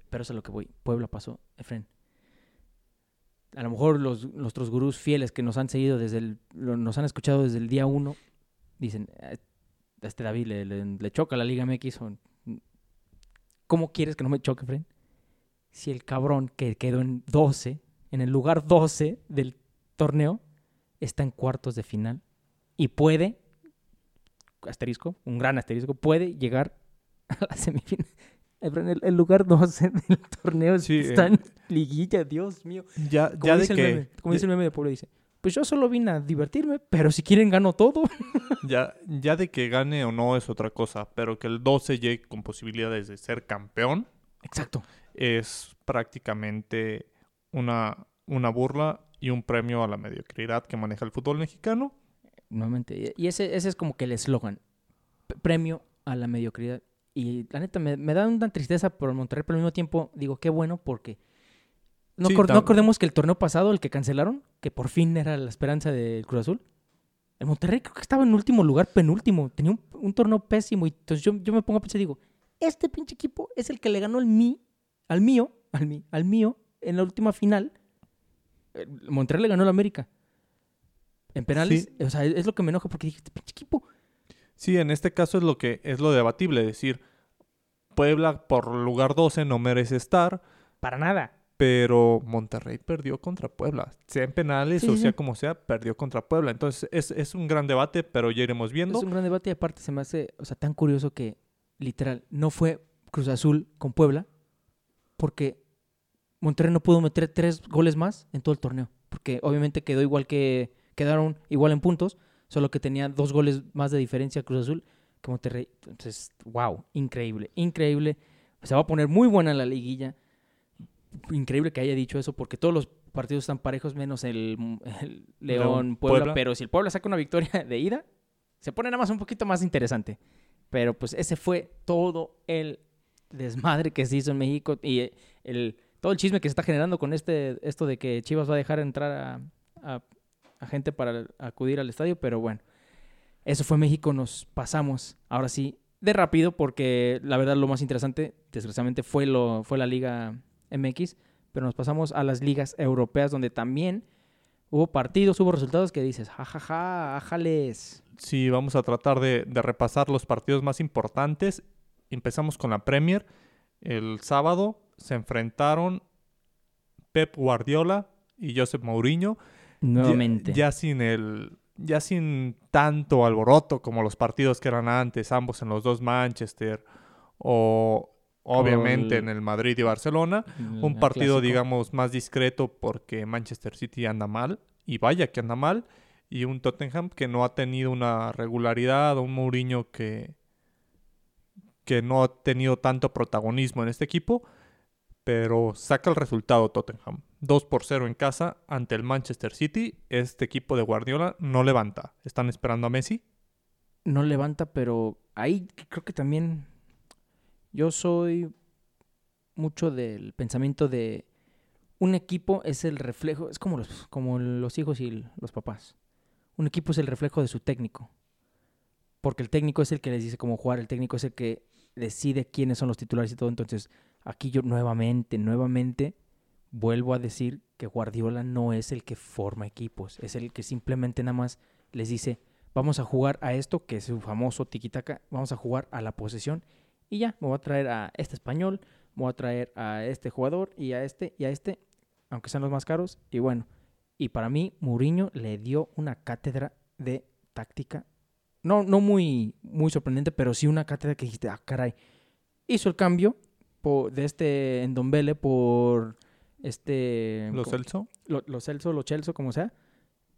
Pero eso es lo que voy. Puebla pasó, Efren. A lo mejor los, nuestros gurús fieles que nos han seguido desde el, nos han escuchado desde el día uno, dicen, "Eh, a este David le, le- le choca la Liga MX. o- ¿Cómo quieres que no me choque, Efren? Si el cabrón que quedó en 12, en el lugar 12 del torneo, está en cuartos de final y puede, asterisco, un gran asterisco, puede llegar a la semifinal. El, el lugar 12 del torneo Sí, está eh. en liguilla, Dios mío. Ya, Como, ya de dice, el que meme, como de- dice el meme de Pueblo, dice, pues yo solo vine a divertirme, pero si quieren gano todo. Ya, ya de que gane o no es otra cosa, pero que el 12 llegue con posibilidades de ser campeón Exacto. es prácticamente una, una burla y un premio a la mediocridad que maneja el fútbol mexicano. Nuevamente. Y ese, ese es como que el eslogan. Premio a la mediocridad. Y la neta, me, me da una tristeza por el Monterrey, pero al mismo tiempo digo, qué bueno, porque... No, Sí, acordemos que el torneo pasado, el que cancelaron, que por fin era la esperanza del Cruz Azul, el Monterrey creo que estaba en último lugar, penúltimo. Tenía un, un torneo pésimo. Y entonces yo, yo me pongo a pensar y digo, este pinche equipo es el que le ganó al, mí, al mío, al, mí, al mío, en la última final. El Monterrey le ganó al América. En penales. Sí. O sea, es lo que me enoja porque dije, este pinche equipo Sí, en este caso es lo que es lo debatible, es decir, Puebla por lugar 12 no merece estar, Para nada. pero Monterrey perdió contra Puebla. Sea en penales Sí, o sea sí. como sea, perdió contra Puebla. Entonces es, es un gran debate, pero ya iremos viendo. Es un gran debate y aparte se me hace, o sea, tan curioso que literal no fue Cruz Azul con Puebla porque Monterrey no pudo meter tres goles más en todo el torneo. Porque obviamente quedó igual que, quedaron igual en puntos, solo que tenía dos goles más de diferencia Cruz Azul que Monterrey. Entonces, wow, increíble, increíble. Se va a poner muy buena la liguilla. Increíble que haya dicho eso porque todos los partidos están parejos menos el, el León, Puebla, Puebla. Pero si el Puebla saca una victoria de ida, se pone nada más un poquito más interesante. Pero pues ese fue todo el desmadre que se hizo en México y eh, el, todo el chisme que se está generando con este esto de que Chivas va a dejar entrar a, a- gente para acudir al estadio. Pero bueno, eso fue México. Nos pasamos ahora sí de rápido porque la verdad lo más interesante, desgraciadamente, fue, lo, fue la Liga MX. Pero nos pasamos a las ligas europeas donde también hubo partidos, hubo resultados que dices, jajaja, ájales. Sí, vamos a tratar de, de repasar los partidos más importantes. Empezamos con la Premier. El sábado se enfrentaron Pep Guardiola y Josep Mourinho. Nuevamente. Ya, sin el. Ya sin tanto alboroto como los partidos que eran antes, ambos en los dos Manchester. O obviamente en el Madrid y Barcelona. El- Un partido, digamos, más discreto porque Manchester City anda mal. Y vaya que anda mal. Y un Tottenham que no ha tenido una regularidad. Un Mourinho que. que no ha tenido tanto protagonismo en este equipo. Pero saca el resultado Tottenham. 2 por 0 en casa ante el Manchester City. Este equipo de Guardiola no levanta. Están esperando a Messi. no levanta, pero ahí creo que también yo soy mucho del pensamiento de un equipo es el reflejo, es como los, como los hijos y los papás. Un equipo es el reflejo de su técnico. Porque el técnico es el que les dice cómo jugar, el técnico es el que decide quiénes son los titulares y todo. Entonces, aquí yo nuevamente, nuevamente vuelvo a decir que Guardiola no es el que forma equipos, es el que simplemente nada más les dice, vamos a jugar a esto, que es su famoso tiquitaca, vamos a jugar a la posesión y ya, me voy a traer a este español, me voy a traer a este jugador y a este y a este, aunque sean los más caros, y bueno, y para mí Mourinho le dio una cátedra de táctica, no, no muy, muy sorprendente, pero sí una cátedra que dijiste, ah, caray, hizo el cambio de este Endombele por este... Los. Celso. lo- los Celso, los Chelso, como sea.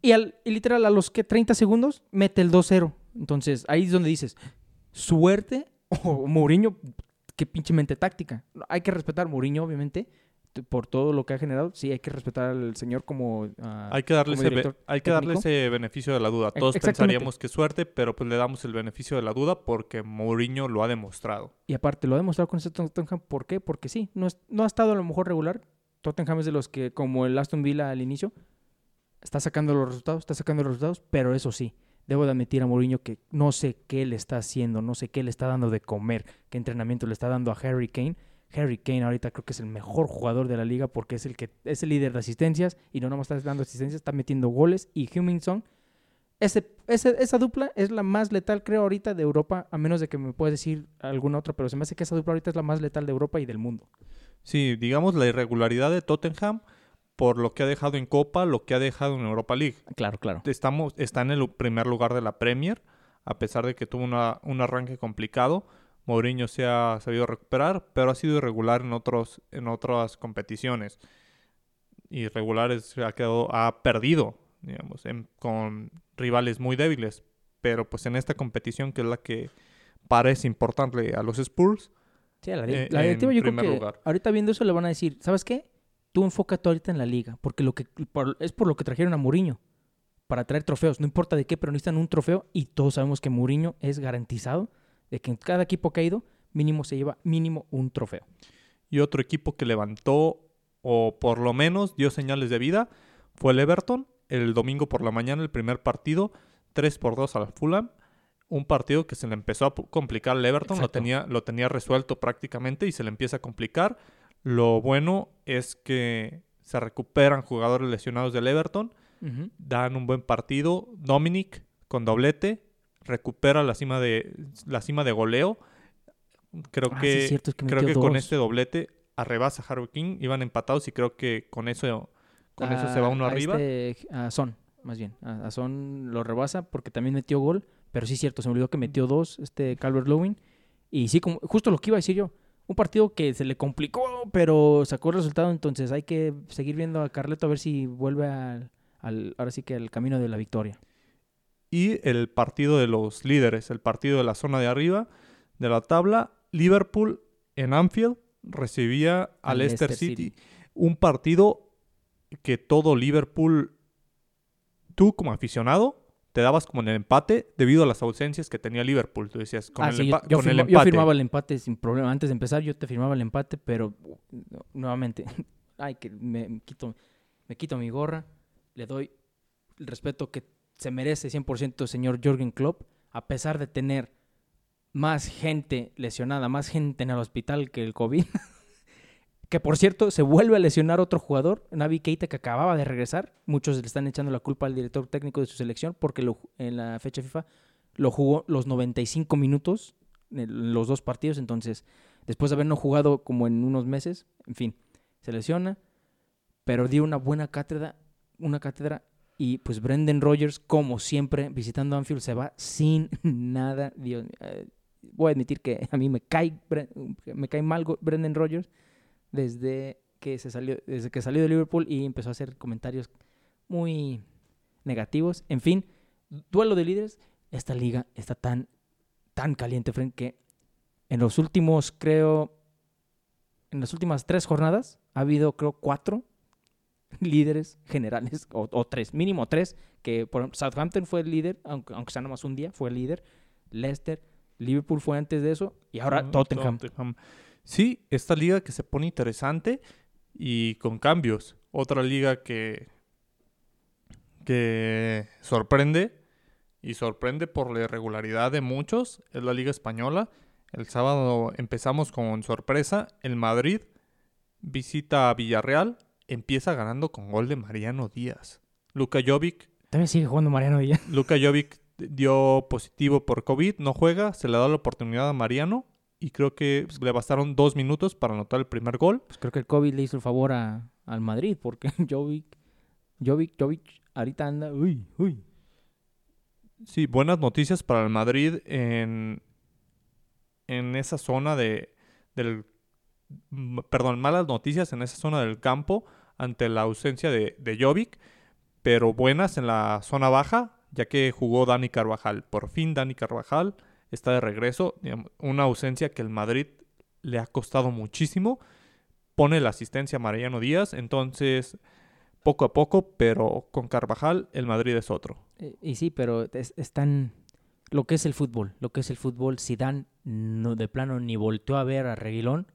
Y, al, y literal, a los que 30 segundos, mete el 2-0. Entonces, ahí es donde dices, suerte o Mourinho, qué pinche mente táctica. Hay que respetar a Mourinho, obviamente, por todo lo que ha generado. Sí, hay que respetar al señor como... ah, Hay que darle, como ese, hay que darle ese beneficio de la duda. E- Todos pensaríamos que suerte, pero pues le damos el beneficio de la duda porque Mourinho lo ha demostrado. Y aparte, lo ha demostrado con este Tottenham. ¿Por qué? Porque sí, no, es- no ha estado a lo mejor regular. Tottenham es de los que, como el Aston Villa al inicio, está sacando los resultados, está sacando los resultados, pero eso sí, debo de admitir a Mourinho que no sé qué le está haciendo, no sé qué le está dando de comer, qué entrenamiento le está dando a Harry Kane. Harry Kane ahorita creo que es el mejor jugador de la liga porque es el que es el líder de asistencias y no nomás está dando asistencias, está metiendo goles y Hummingson ese, ese- esa dupla es la más letal, creo, ahorita de Europa, a menos de que me puedas decir alguna otra, pero se me hace que esa dupla ahorita es la más letal de Europa y del mundo. Sí, digamos la irregularidad de Tottenham por lo que ha dejado en Copa, lo que ha dejado en Europa League. Claro, claro. Estamos, está en el primer lugar de la Premier, a pesar de que tuvo una- un arranque complicado. Mourinho se ha sabido recuperar, pero ha sido irregular en, otros, en otras competiciones. Irregulares se ha quedado, ha perdido, digamos, en- con rivales muy débiles. Pero pues en esta competición, que es la que parece importante a los Spurs, Sí, la, Eh, la directiva en yo creo que lugar. ahorita viendo eso le van a decir, ¿sabes qué? Tú enfócate ahorita en la liga, porque lo que por- es por lo que trajeron a Mourinho, para traer trofeos, no importa de qué, pero necesitan un trofeo y todos sabemos que Mourinho es garantizado de que en cada equipo que ha ido, mínimo se lleva mínimo un trofeo. Y otro equipo que levantó, o por lo menos dio señales de vida, fue el Everton. El domingo por la mañana, el primer partido, 3 por 2 al Fulham. Un partido que se le empezó a complicar al Everton, lo tenía, lo tenía resuelto prácticamente y se le empieza a complicar. Lo bueno es que se recuperan jugadores lesionados del Everton, dan un buen partido. Dominic con doblete, recupera la cima de la cima de goleo. Creo Ah, que es cierto, es que creo que con este doblete arrebasa a Harry King, iban empatados y creo que con eso con eso se va uno a arriba. este- a Son, más bien. A, a Son lo rebasa porque también metió gol. Pero sí es cierto, se me olvidó que metió dos, este Calvert Lewin. Y sí, como, justo lo que iba a decir yo. Un partido que se le complicó, pero sacó el resultado. Entonces hay que seguir viendo a Carleto a ver si vuelve al, al- ahora sí que al camino de la victoria. Y el partido de los líderes, el partido de la zona de arriba de la tabla, Liverpool en Anfield recibía al Al Leicester Leicester City. City. Un partido que todo Liverpool, tú como aficionado, te dabas como en el empate debido a las ausencias que tenía Liverpool. Tú decías, con, Ah, el, sí, yo, empa- yo con el firma- yo empate. firmaba el empate sin problema. Antes de empezar, yo te firmaba el empate, pero no, nuevamente, ay, que me, me quito, me quito mi gorra, le doy el respeto que se merece 100% el señor Jürgen Klopp, a pesar de tener más gente lesionada, más gente en el hospital que el COVID. que por cierto, se vuelve a lesionar otro jugador, Navi Keita, que acababa de regresar. Muchos le están echando la culpa al director técnico de su selección porque lo en la fecha FIFA lo jugó los 95 minutos en los dos partidos. Entonces, después de haber no jugado como en unos meses, en fin, se lesiona, pero dio una buena cátedra, una cátedra. Y pues Brendan Rodgers, como siempre, visitando Anfield, se va sin nada. Dios, eh, voy a admitir que a mí me cae, me cae mal Brendan Rodgers desde que se salió, desde que salió de Liverpool y empezó a hacer comentarios muy negativos. En fin, duelo de líderes. Esta liga está tan, tan caliente, Frank, que en los últimos, creo, en las últimas tres jornadas ha habido, creo, cuatro líderes generales, o, o tres, mínimo tres, que por ejemplo, Southampton fue el líder, aunque, aunque sea nomás un día, fue el líder. Leicester, Liverpool fue antes de eso, y ahora Ah, Tottenham. Sí, esta liga que se pone interesante y con cambios. Otra liga que, que sorprende y sorprende por la irregularidad de muchos es la liga española. El sábado empezamos con sorpresa. El Madrid visita a Villarreal, empieza ganando con gol de Mariano Díaz. Luka Jovic También sigue jugando Mariano Díaz. Luka Jovic dio positivo por COVID, no juega, se le da la oportunidad a Mariano y creo que le bastaron dos minutos para anotar el primer gol. Pues creo que el COVID le hizo el favor a, al Madrid, porque Jovic, Jovic, Jovic, ahorita anda, uy, uy. Sí, buenas noticias para el Madrid en, en esa zona de, del... Perdón, malas noticias en esa zona del campo ante la ausencia de, de Jovic, pero buenas en la zona baja, ya que jugó Dani Carvajal. Por fin Dani Carvajal está de regreso, una ausencia que el Madrid le ha costado muchísimo. Pone la asistencia a Mariano Díaz, entonces poco a poco, pero con Carvajal el Madrid es otro. Eh, Y sí, pero es. Lo que es el fútbol, lo que es el fútbol, Zidane no, de plano ni volteó a ver a Reguilón,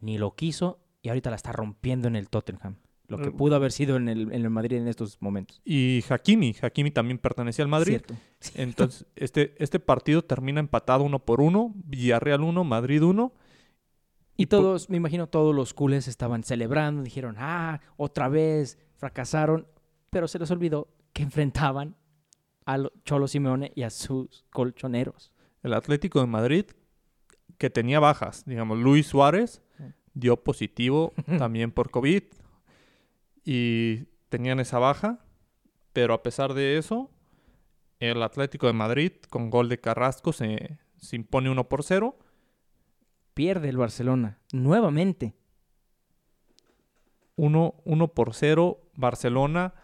ni lo quiso, y ahorita la está rompiendo en el Tottenham. Lo que Mm. pudo haber sido en el, en el Madrid en estos momentos. Y Hakimi, Hakimi también pertenecía al Madrid. Cierto. Entonces, este, este partido termina empatado uno por uno. Villarreal 1, Madrid 1. Y todos, me imagino, todos los culés estaban celebrando, dijeron, ah, otra vez, fracasaron, pero se les olvidó que enfrentaban a lo- Cholo Simeone y a sus colchoneros. El Atlético de Madrid, que tenía bajas. Digamos, Luis Suárez dio positivo también por COVID. Y tenían esa baja. Pero a pesar de eso, el Atlético de Madrid, con gol de Carrasco, se, se impone 1 por 0. Pierde el Barcelona, nuevamente. 1, 1 por 0. Barcelona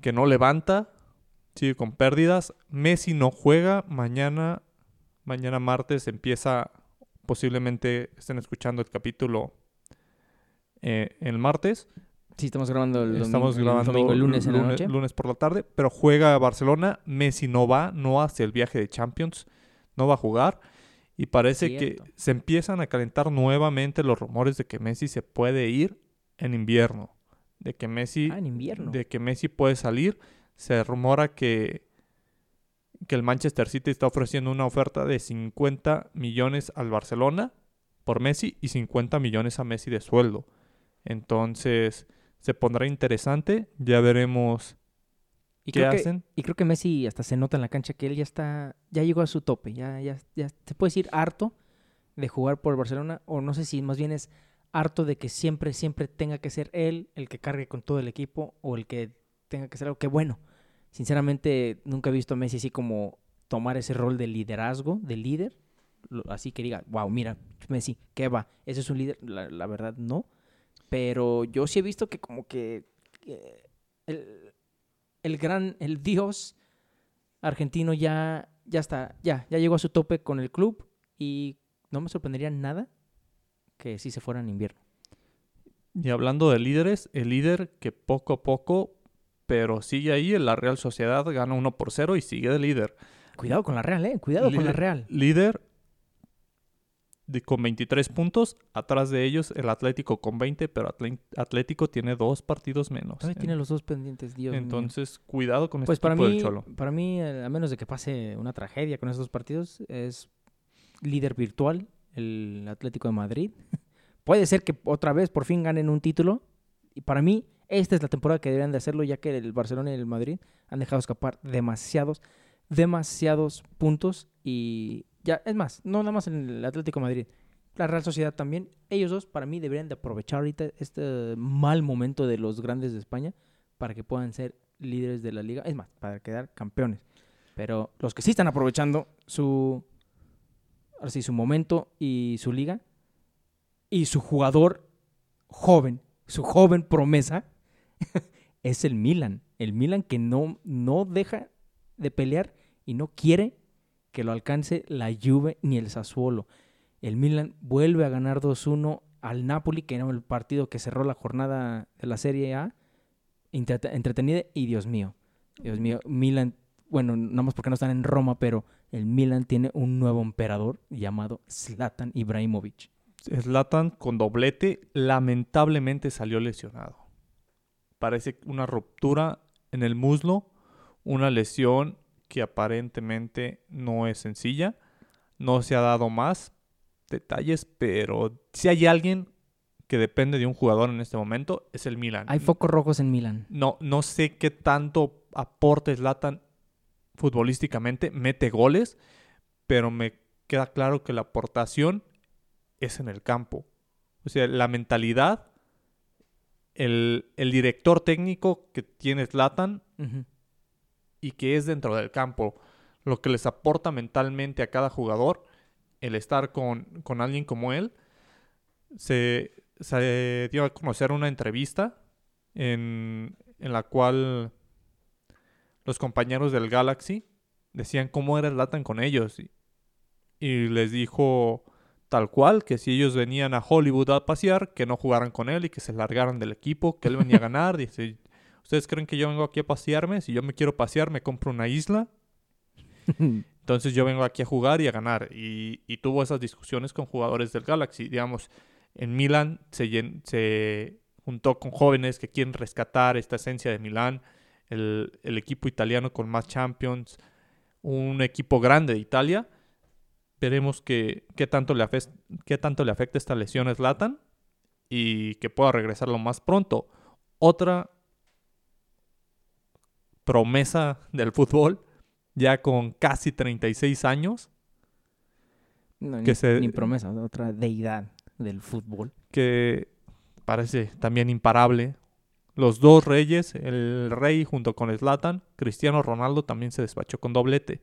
que no levanta. Sigue con pérdidas. Messi no juega. Mañana, mañana martes empieza. Posiblemente estén escuchando el capítulo eh, el martes. Sí, estamos grabando el domingo, Estamos el grabando domingo, el lunes en la lunes, noche. lunes por la tarde. Pero juega Barcelona. Messi no va. No hace el viaje de Champions. No va a jugar. Y parece Cierto. que se empiezan a calentar nuevamente los rumores de que Messi se puede ir en invierno. De que Messi, Ah, en invierno. de que Messi puede salir. Se rumora que, que el Manchester City está ofreciendo una oferta de 50 millones al Barcelona por Messi y 50 millones a Messi de sueldo. Entonces se pondrá interesante. Ya veremos Y ¿Qué creo, que, hacen? y creo que Messi hasta se nota en la cancha que él ya está, ya llegó a su tope, ya, ya, ya se puede decir harto de jugar por Barcelona, o no sé si más bien es harto de que siempre, siempre tenga que ser él el que cargue con todo el equipo, o el que tenga que ser algo que bueno. Sinceramente, nunca he visto a Messi así como tomar ese rol de liderazgo, de líder, así que diga, wow, mira, Messi, ¿qué va? ¿Ese es un líder? La, verdad, no. Pero yo sí he visto que como que eh, el, el gran, el dios argentino ya, ya está, ya, ya llegó a su tope con el club y no me sorprendería nada que sí se fuera en invierno. Y hablando de líderes, el líder que poco a poco, pero sigue ahí, en la Real Sociedad gana 1 por 0 y sigue de líder. Cuidado con la Real, eh, cuidado con la Real. Líder de- con 23 puntos, atrás de ellos el Atlético con 20, pero Atlético tiene dos partidos menos. Todavía En- tiene los dos pendientes, Dios mío. Entonces, cuidado con Pues este para equipo mí, del Cholo. para mí, eh, a menos de que pase una tragedia con esos dos partidos, es líder virtual el Atlético de Madrid. Puede ser que otra vez por fin ganen un título. Y para mí, esta es la temporada que deberían de hacerlo, ya que el Barcelona y el Madrid han dejado escapar demasiados, demasiados puntos. Y ya, es más, no nada más en el Atlético Madrid. La Real Sociedad también. Ellos dos, para mí, deberían de aprovechar ahorita este mal momento de los grandes de España para que puedan ser líderes de la liga. Es más, para quedar campeones. Pero los que sí están aprovechando su, ahora sí, su momento y su liga y su jugador joven, su joven promesa, es el Milan. El Milan que no, no deja de pelear y no quiere que lo alcance la Juve ni el Sassuolo. El Milan vuelve a ganar 2-1 al Napoli, que era el partido que cerró la jornada de la Serie A. Entrete- entretenida y Dios mío, Dios mío, Milan, bueno, nada más porque no están en Roma, pero el Milan tiene un nuevo emperador llamado Zlatan Ibrahimovic. Zlatan con doblete lamentablemente salió lesionado. Parece una ruptura en el muslo, una lesión que aparentemente no es sencilla. No se ha dado más detalles, pero si hay alguien que depende de un jugador en este momento, es el Milan. Hay focos rojos en Milan. No, no sé qué tanto aporte Zlatan futbolísticamente, mete goles, pero me queda claro que la aportación es en el campo. O sea, la mentalidad, el, el director técnico que tiene Zlatan y que es dentro del campo, lo que les aporta mentalmente a cada jugador, el estar con, con alguien como él, se, se dio a conocer una entrevista en, en la cual los compañeros del Galaxy decían cómo era Zlatan con ellos y, y les dijo tal cual que si ellos venían a Hollywood a pasear, que no jugaran con él y que se largaran del equipo, que él venía a ganar. Dice, ¿ustedes creen que yo vengo aquí a pasearme? Si yo me quiero pasear, me compro una isla. Entonces yo vengo aquí a jugar y a ganar. Y, y tuvo esas discusiones con jugadores del Galaxy. Digamos, en Milan se, llen- se juntó con jóvenes que quieren rescatar esta esencia de Milán, el, el equipo italiano con más champions, un equipo grande de Italia. Veremos que- qué, tanto le qué tanto le afecta esta lesión a Zlatan y que pueda regresar lo más pronto. Otra promesa del fútbol, ya con casi 36 años, No, Que ni, se- ni promesa, otra deidad del fútbol. que parece también imparable. Los dos reyes, el rey junto con Zlatan, Cristiano Ronaldo también se despachó con doblete.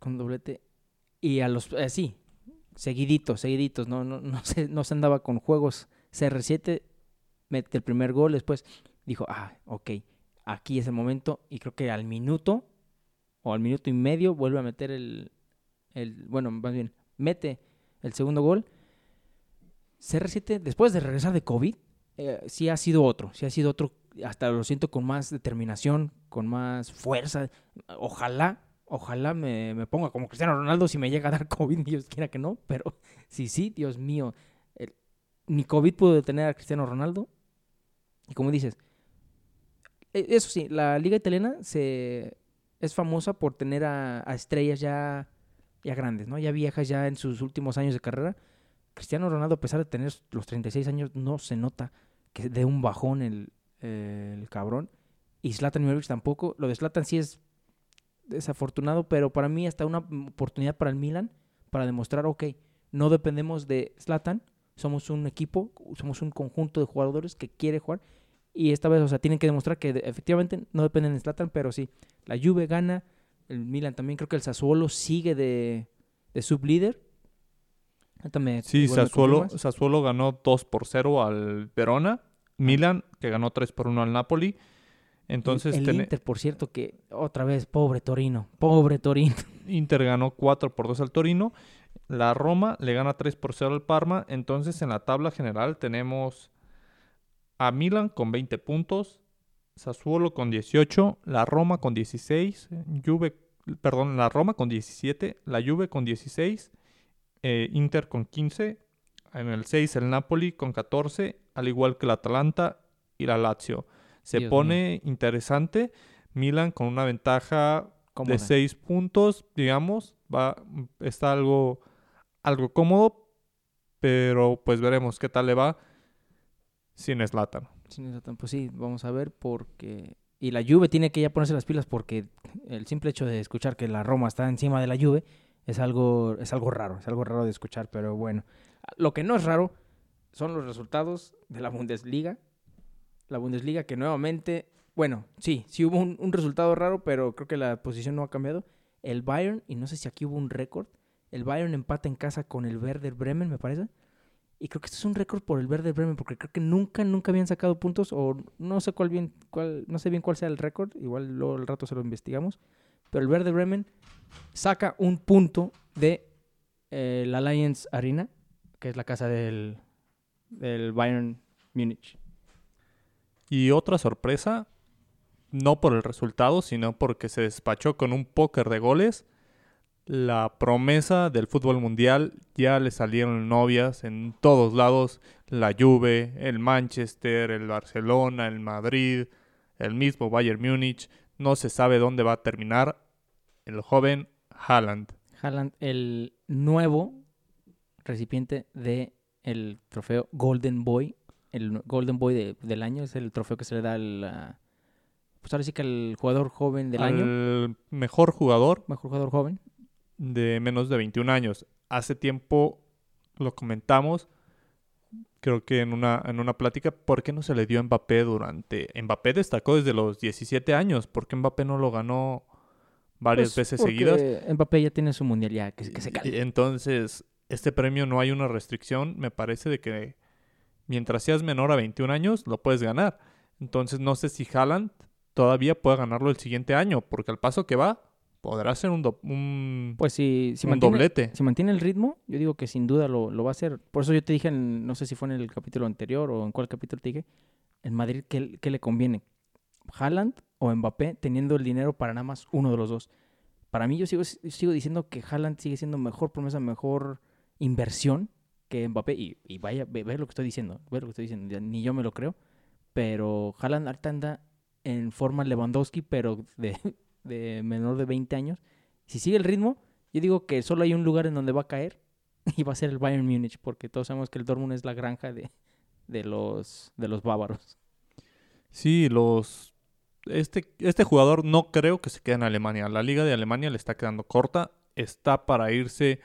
Con doblete. Y a los, eh, sí, seguiditos, seguiditos. No, no, no, se, no se andaba con juegos. CR7 mete el primer gol, después dijo, ah, ok, aquí es el momento. Y creo que al minuto o al minuto y medio vuelve a meter el, el bueno, más bien, mete el segundo gol. CR7, después de regresar de COVID, eh, sí ha sido otro, sí ha sido otro, hasta lo siento con más determinación, con más fuerza. Ojalá, ojalá me, me ponga como Cristiano Ronaldo si me llega a dar COVID, Dios quiera que no, pero sí, sí, Dios mío. ni COVID pudo detener a Cristiano Ronaldo. Y como dices, e- eso sí, la liga italiana se es famosa por tener a, estrellas ya, ya grandes, ¿no? Ya viejas, ya en sus últimos años de carrera. Cristiano Ronaldo, a pesar de tener los 36 años, no se nota que de un bajón el, el cabrón. y Zlatan Ibrahimovic tampoco. Lo de Zlatan sí es desafortunado, pero para mí hasta una oportunidad para el Milan para demostrar, ok, no dependemos de Zlatan, somos un equipo, somos un conjunto de jugadores que quiere jugar y esta vez, o sea, tienen que demostrar que efectivamente no dependen de Zlatan, pero sí, la Juve gana, el Milan también, creo que el Sassuolo sigue de, de sublíder. sí, Sassuolo, Sassuolo ganó 2 por 0 al Verona, Milan que ganó 3 por 1 al Napoli. Entonces, el, Inter, por cierto, que otra vez, pobre Torino, pobre Torino. Inter ganó 4 por 2 al Torino. La Roma le gana 3 por 0 al Parma. Entonces, en la tabla general tenemos a Milan con 20 puntos, Sassuolo con 18, la Roma con 16, Juve, perdón, la Roma con 17, la Juve con 16, eh, Inter con 15, en el 6 el Napoli con 14, al igual que la Atalanta y la Lazio. Se pone interesante, Milan con una ventaja de 6 puntos, digamos, va, está algo, algo cómodo, pero pues veremos qué tal le va sin Slatan. Sin Slatan, pues sí, vamos a ver porque... Y la Juve tiene que ya ponerse las pilas porque el simple hecho de escuchar que la Roma está encima de la Juve es algo, es algo raro, es algo raro de escuchar, pero bueno. Lo que no es raro son los resultados de la Bundesliga. La Bundesliga que nuevamente, bueno, sí, sí hubo un, resultado raro, pero creo que la posición no ha cambiado. El Bayern, y no sé si aquí hubo un récord, el Bayern empata en casa con el Werder Bremen, me parece. Y creo que este es un récord por el Verde Bremen, porque creo que nunca, nunca habían sacado puntos, o no sé cuál bien, cuál, no sé bien cuál sea el récord, igual luego al rato se lo investigamos. Pero el Verde Bremen saca un punto de eh, la Alliance Arena, que es la casa del, del Bayern Múnich. Y otra sorpresa, no por el resultado, sino porque se despachó con un póker de goles la promesa del fútbol mundial. Ya le salieron novias en todos lados. La Juve, el Manchester, el Barcelona, el Madrid, el mismo Bayern Múnich. No se sabe dónde va a terminar el joven Haaland. Haaland, el nuevo recipiente de el trofeo Golden Boy. El Golden Boy del año es el trofeo que se le da al... Pues ahora sí que al jugador joven del año. El mejor jugador. Mejor jugador joven de menos de 21 años. Hace tiempo lo comentamos, creo que en una, en una plática, ¿por qué no se le dio a Mbappé durante... Mbappé destacó desde los 17 años, ¿por qué Mbappé no lo ganó varias pues veces seguidas? Mbappé ya tiene su mundial, ya que, se cae. Entonces, este premio no hay una restricción, me parece de que mientras seas menor a 21 años, lo puedes ganar. Entonces, no sé si Haaland todavía puede ganarlo el siguiente año, porque al paso que va, podrá ser un, un, pues si, si mantiene, doblete. Si mantiene el ritmo, yo digo que sin duda lo, va a hacer. Por eso yo te dije, no sé si fue en el capítulo anterior o en cuál capítulo te dije, en Madrid, ¿qué, qué le conviene? ¿Haaland o Mbappé teniendo el dinero para nada más uno de los dos? Para mí yo sigo, sigo diciendo que Haaland sigue siendo mejor promesa, mejor inversión que Mbappé. Y, vaya, ve, lo que estoy diciendo, ve lo que estoy diciendo, ni yo me lo creo. Pero Haaland ahorita anda en forma Lewandowski, pero de, de menor de 20 años, si sigue el ritmo, yo digo que solo hay un lugar en donde va a caer y va a ser el Bayern Múnich, porque todos sabemos que el Dortmund es la granja de, de, los, de los bávaros. Sí, los este, este jugador no creo que se quede en Alemania. La liga de Alemania le está quedando corta. Está para irse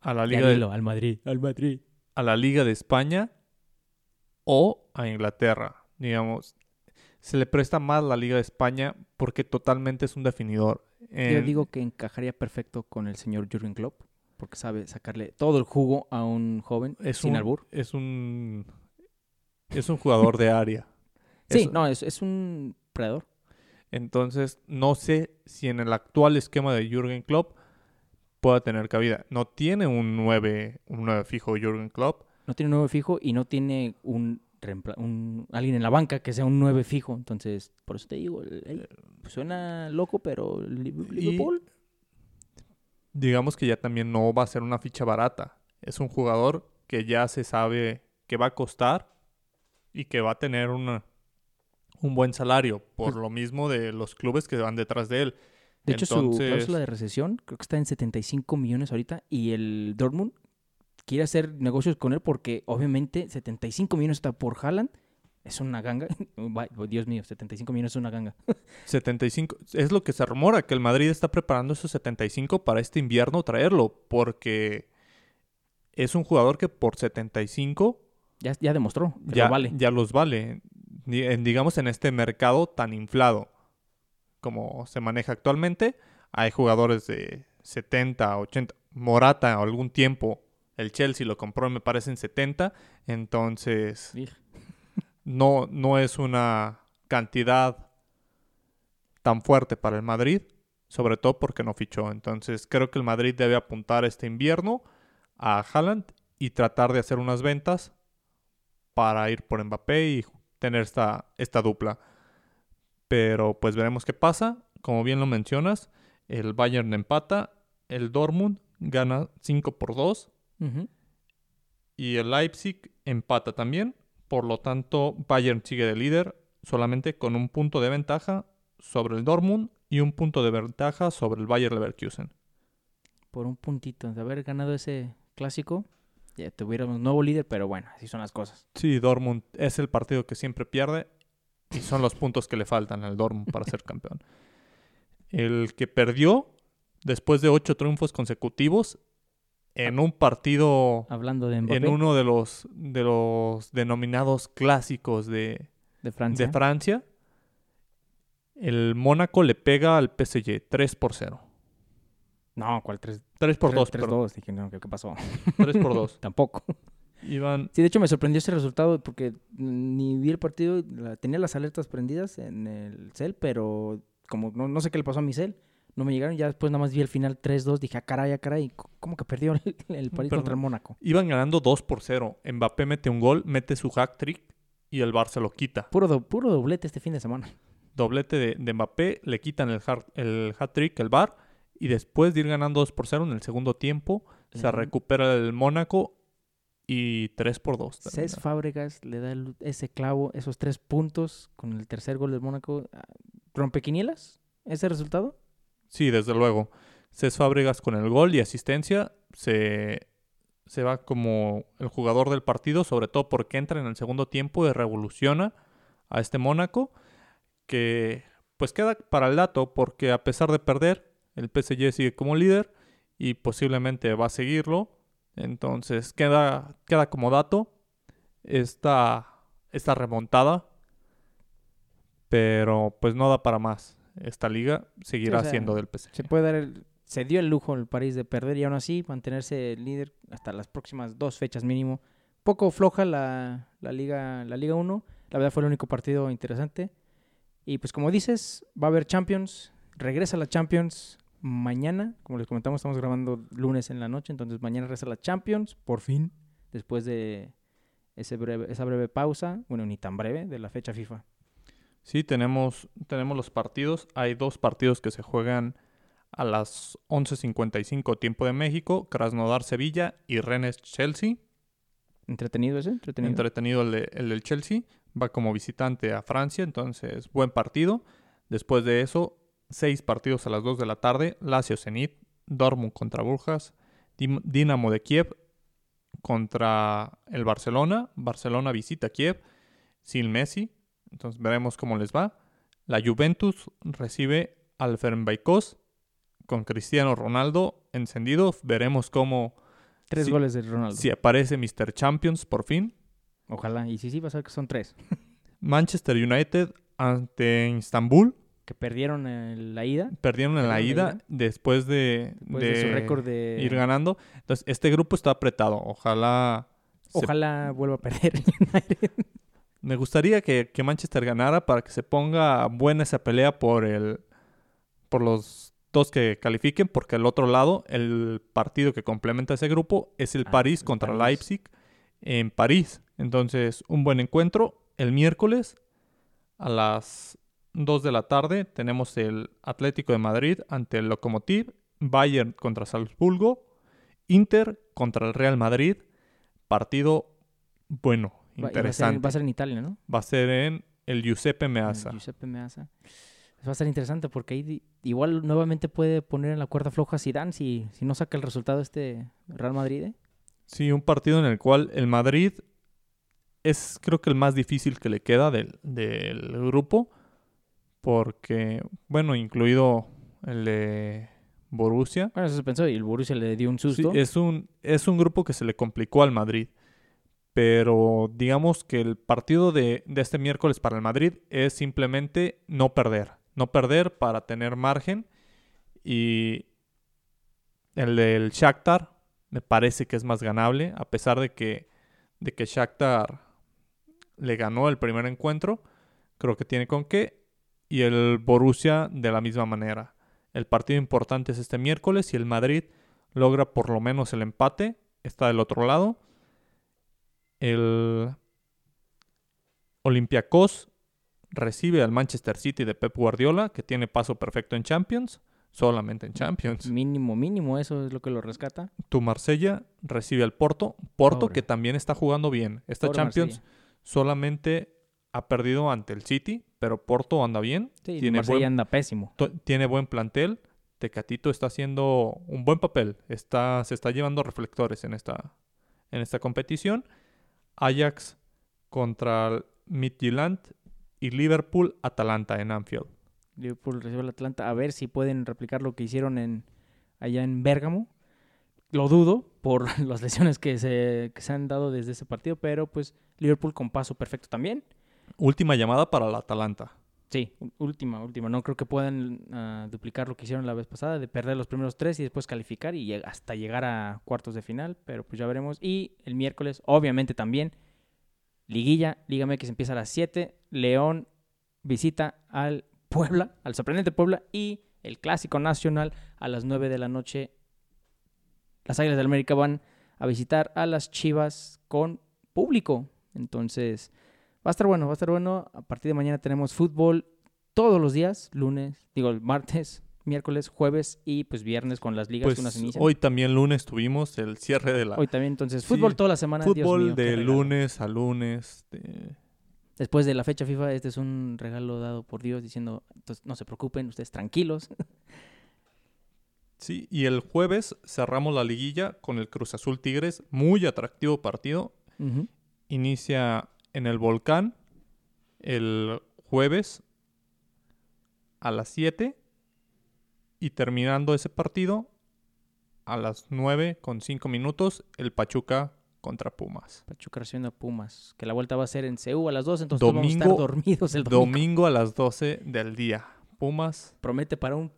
a la liga de, al Madrid, al Madrid, a la liga de España o a Inglaterra. Digamos, se le presta más la Liga de España porque totalmente es un definidor. Yo digo que encajaría perfecto con el señor Jürgen Klopp porque sabe sacarle todo el jugo a un joven es sin un, albur. Es un es un jugador de área. sí, no, es, es un predador. Entonces, no sé si en el actual esquema de Jürgen Klopp pueda tener cabida. No tiene un 9, un 9 fijo Jürgen Klopp. No tiene un 9 fijo y no tiene un un, alguien en la banca que sea un 9 fijo. Entonces, por eso te digo, suena loco, pero Liverpool. digamos que ya también no va a ser una ficha barata. Es un jugador que ya se sabe que va a costar y que va a tener una, un buen salario, por pues lo mismo de los clubes que van detrás de él. De hecho, su cláusula de recesión creo que está en 75 millones ahorita y el Dortmund quiere hacer negocios con él porque obviamente 75 millones está por Haaland Es una ganga. Vay- Dios mío, 75 millones es una ganga. 75. Es lo que se rumora, que el Madrid está preparando esos 75 para este invierno traerlo, porque es un jugador que por 75 Ya, ya demostró que ya, lo vale. ya los vale, digamos, en este mercado tan inflado como se maneja actualmente. Hay jugadores de 70, 80, Morata algún tiempo, el Chelsea lo compró me parece en 70, entonces no, no es una cantidad tan fuerte para el Madrid, sobre todo porque no fichó. Entonces creo que el Madrid debe apuntar este invierno a Haaland y tratar de hacer unas ventas para ir por Mbappé y tener esta, esta dupla. Pero pues veremos qué pasa. Como bien lo mencionas, el Bayern empata, el Dortmund gana 5 por 2 Ujú. y el Leipzig empata también. Por lo tanto, Bayern sigue de líder solamente con un punto de ventaja sobre el Dortmund y un punto de ventaja sobre el Bayer Leverkusen. Por un puntito de haber ganado ese clásico, ya tuviéramos nuevo líder, pero bueno, así son las cosas. Sí, Dortmund es el partido que siempre pierde y son los puntos que le faltan al Dortmund para ser campeón. El que perdió después de ocho triunfos consecutivos en un partido Hablando de Mbappé, en uno de los de los denominados clásicos de, de Francia. de Francia, el Mónaco le pega al PSG 3 por 0. no, ¿cuál 3? 3 por 2, 3 perdón. 2 Dije, no, ¿qué, qué pasó? 3 por 2. Tampoco. Sí, de hecho me sorprendió ese resultado porque ni vi el partido, la- tenía las alertas prendidas en el cel, pero como no, no sé qué le pasó a mi cel, no me llegaron, ya después nada más vi el final 3-2, dije, ah, caray, ah, caray, ¿cómo que perdió el, el París Perdón. contra el Mónaco? iban ganando 2 por 0. Mbappé mete un gol, mete su hack trick y el Barça lo quita. Puro, do- puro doblete este fin de semana. Doblete de, de Mbappé, le quitan el, el hat trick, el bar, y después de ir ganando 2 por 0 en el segundo tiempo, se recupera el Mónaco y 3 por 2. Cés Fábregas le da el- ese clavo, esos tres puntos con el tercer gol del Mónaco. Ah, ¿Rompequinielas? ¿Ese resultado? Sí, desde luego. Cés Fábregas con el gol y asistencia se, se va como el jugador del partido, sobre todo porque entra en el segundo tiempo y revoluciona a este Mónaco, que pues queda para el dato porque a pesar de perder, el PSG sigue como líder y posiblemente va a seguirlo. Entonces queda, queda como dato esta, esta remontada, pero pues no da para más. Esta liga seguirá o sea, siendo del PSG. Se puede dar el- se dio el lujo el París de perder y aún así mantenerse líder hasta las próximas dos fechas mínimo. Poco floja la, la liga la Liga 1. La verdad fue el único partido interesante. Y pues como dices, va a haber Champions. Regresa la Champions mañana. Como les comentamos, estamos grabando lunes en la noche. Entonces mañana regresa la Champions, por fin. Después de ese breve, esa breve pausa. Bueno, ni tan breve, de la fecha FIFA. Sí, tenemos, tenemos los partidos. Hay dos partidos que se juegan a las 11.55 tiempo de México. Krasnodar-Sevilla y Rennes-Chelsea. ¿Entretenido ese? ¿Entretenido? Entretenido el, de- el del Chelsea. Va como visitante a Francia, entonces buen partido. Después de eso, seis partidos a las 2 de la tarde. Lazio Zenit, Dortmund contra Burjas, Dinamo de Kiev contra el Barcelona. Barcelona visita Kiev sin Messi. Entonces veremos cómo les va. La Juventus recibe al Fenerbahce con Cristiano Ronaldo encendido. Veremos cómo Tres Sí. goles de Ronaldo. si aparece Mr. Champions por fin. Ojalá. Y si sí, va a ser que son tres. Manchester United ante Istanbul. Que perdieron en la ida. Perdieron en la ida después de, Después de, su récord de... ir ganando. Entonces, este grupo está apretado. Ojalá. se- Ojalá vuelva a perder. Me gustaría que, que Manchester ganara para que se ponga buena esa pelea por el. por los dos que califiquen. Porque al otro lado, el partido que complementa ese grupo es el Ah, París contra París. Leipzig en París. Entonces, un buen encuentro. El miércoles a las 2 de la tarde tenemos el Atlético de Madrid ante el Lokomotiv, Bayern contra Salzburgo, Inter contra el Real Madrid. Partido bueno, Va- y va a ser- interesante. Va a ser en Italia, ¿no? Va a ser en el Giuseppe el Meazza. Giuseppe Meazza. Va a ser interesante porque ahí igual nuevamente puede poner en la cuerda floja Zidane si, si no saca el resultado este Real Madrid. ¿eh? Sí, un partido en el cual el Madrid es creo que el más difícil que le queda del, del grupo. Porque, bueno, incluido el de Borussia. Bueno, eso se pensó y el Borussia le dio un susto. Sí, es, un, es un grupo que se le complicó al Madrid. Pero digamos que el partido de, de este miércoles para el Madrid es simplemente no perder. No perder para tener margen. Y el del Shakhtar me parece que es más ganable. A pesar de que, de que Shakhtar le ganó el primer encuentro. Creo que tiene con qué. Y el Borussia de la misma manera. El partido importante es este miércoles y el Madrid logra por lo menos el empate. Está del otro lado. El Olympiacos recibe al Manchester City de Pep Guardiola, que tiene paso perfecto en Champions, solamente en Champions. Mínimo, mínimo, eso es lo que lo rescata. Tu Marsella recibe al Porto, Porto Pobre. que también está jugando bien. Esta Pobre Champions Marsella. solamente ha perdido ante el City, pero Porto anda bien, Sí, tiene Marsella buen- anda pésimo. tiene buen plantel. Tecatito está haciendo un buen papel, está, se está llevando reflectores en esta, en esta competición. Ajax contra Midtjylland y Liverpool Atalanta en Anfield. Liverpool recibe al Atlanta. A ver si pueden replicar lo que hicieron en allá en Bérgamo. Lo dudo por las lesiones que se, que se han dado desde ese partido, pero pues Liverpool con paso perfecto también. Última llamada para el Atalanta. Sí, última, última. No creo que puedan ah, duplicar lo que hicieron la vez pasada, de perder los primeros tres y después calificar y hasta llegar a cuartos de final, pero pues ya veremos. Y el miércoles, obviamente también, Liguilla, Liga MX empieza a las 7, León visita al Puebla, al sorprendente Puebla, y el Clásico Nacional a las 9 de la noche. Las Águilas del América van a visitar a las Chivas con público. Entonces, Va a estar bueno, va a estar bueno. A partir de mañana tenemos fútbol todos los días, lunes, digo, el martes, miércoles, jueves y pues viernes con las ligas Pues que unas inician. hoy también lunes tuvimos el cierre de la Hoy también, entonces, Sí, fútbol toda la semana. Dios fútbol mío, qué de lunes a lunes. de- Después de la fecha FIFA, este es un regalo dado por Dios diciendo, entonces, no se preocupen, ustedes tranquilos. Sí, y el jueves cerramos la liguilla con el Cruz Azul Tigres, muy atractivo partido. Inicia en el Volcán el jueves a las 7 y terminando ese partido a las 9 con 5 minutos el Pachuca contra Pumas. Pachuca recibiendo a Pumas, que la vuelta va a ser en CEU a las 2, entonces todos vamos a estar Domingo- dormidos el domingo. Domingo a las 12 del día. Pumas Promete para un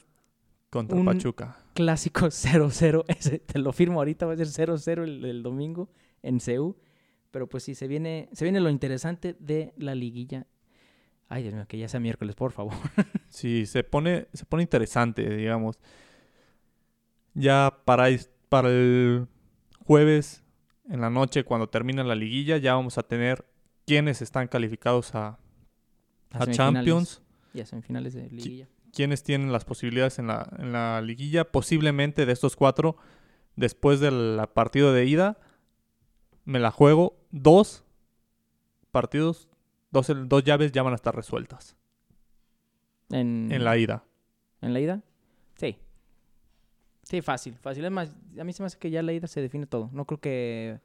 contra Un- Pachuca. clásico 0-0. Ese te lo firmo ahorita, va a ser 0-0 el, el domingo en CEU. Pero pues sí, se viene, se viene lo interesante de la liguilla. Ay, Dios mío, que ya sea miércoles, por favor. Sí, se pone, se pone interesante, digamos. Ya para, para el jueves en la noche, cuando termina la liguilla, ya vamos a tener quienes están calificados a, A. Champions, Y a semifinales de liguilla. quienes tienen las posibilidades en la, en la liguilla. Posiblemente de estos cuatro, después del partido de ida, me la juego. Dos partidos, dos, dos llaves ya van a estar resueltas En, en la ida. ¿En la ida? Sí. Sí, fácil, fácil. Es más, a mí se me hace que ya la ida se define todo. No creo que...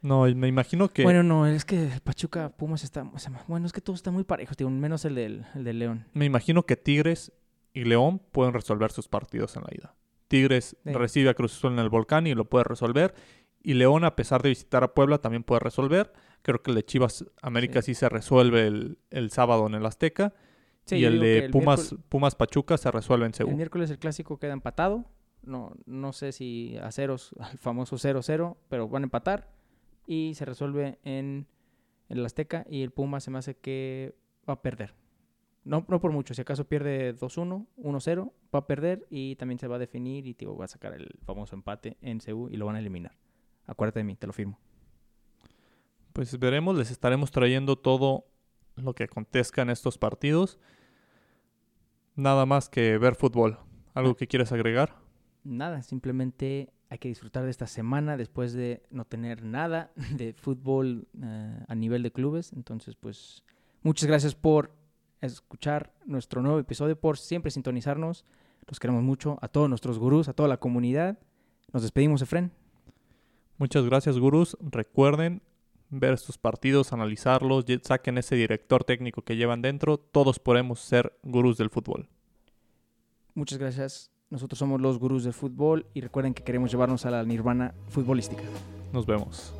No, me imagino que... Bueno, no, es que Pachuca Pumas está... bueno, es que todo está muy parejo, tío. Menos el del, el del León. Me imagino que Tigres y León pueden resolver sus partidos en la ida. Tigres Sí. recibe a Cruz Azul en el Volcán y lo puede resolver. Y León, a pesar de visitar a Puebla, también puede resolver. Creo que el de Chivas América sí, se resuelve el, el sábado en el Azteca. Sí, y el de el Pumas, Pumas Pachuca se resuelve en El Seúl. miércoles el clásico queda empatado. No, no sé si a ceros, al famoso 0-0, pero van a empatar. Y se resuelve en, en el Azteca. Y el Puma se me hace que va a perder. No, no por mucho. Si acaso pierde 2-1, 1-0, va a perder. Y también se va a definir. Y tío, va a sacar el famoso empate en CU y lo van a eliminar. Acuérdate de mí, te lo firmo. Pues veremos, les estaremos trayendo todo lo que acontezca en estos partidos. Nada más que ver fútbol. ¿Algo que quieras agregar? Nada, simplemente hay que disfrutar de esta semana después de no tener nada de fútbol eh, a nivel de clubes. Entonces, pues, muchas gracias por escuchar nuestro nuevo episodio, por siempre sintonizarnos. Los queremos mucho, a todos nuestros gurús, a toda la comunidad. Nos despedimos, Efren. Muchas gracias, gurús. Recuerden ver estos partidos, analizarlos, saquen ese director técnico que llevan dentro. Todos podemos ser gurús del fútbol. Muchas gracias. Nosotros somos los gurús del fútbol y recuerden que queremos llevarnos a la nirvana futbolística. Nos vemos.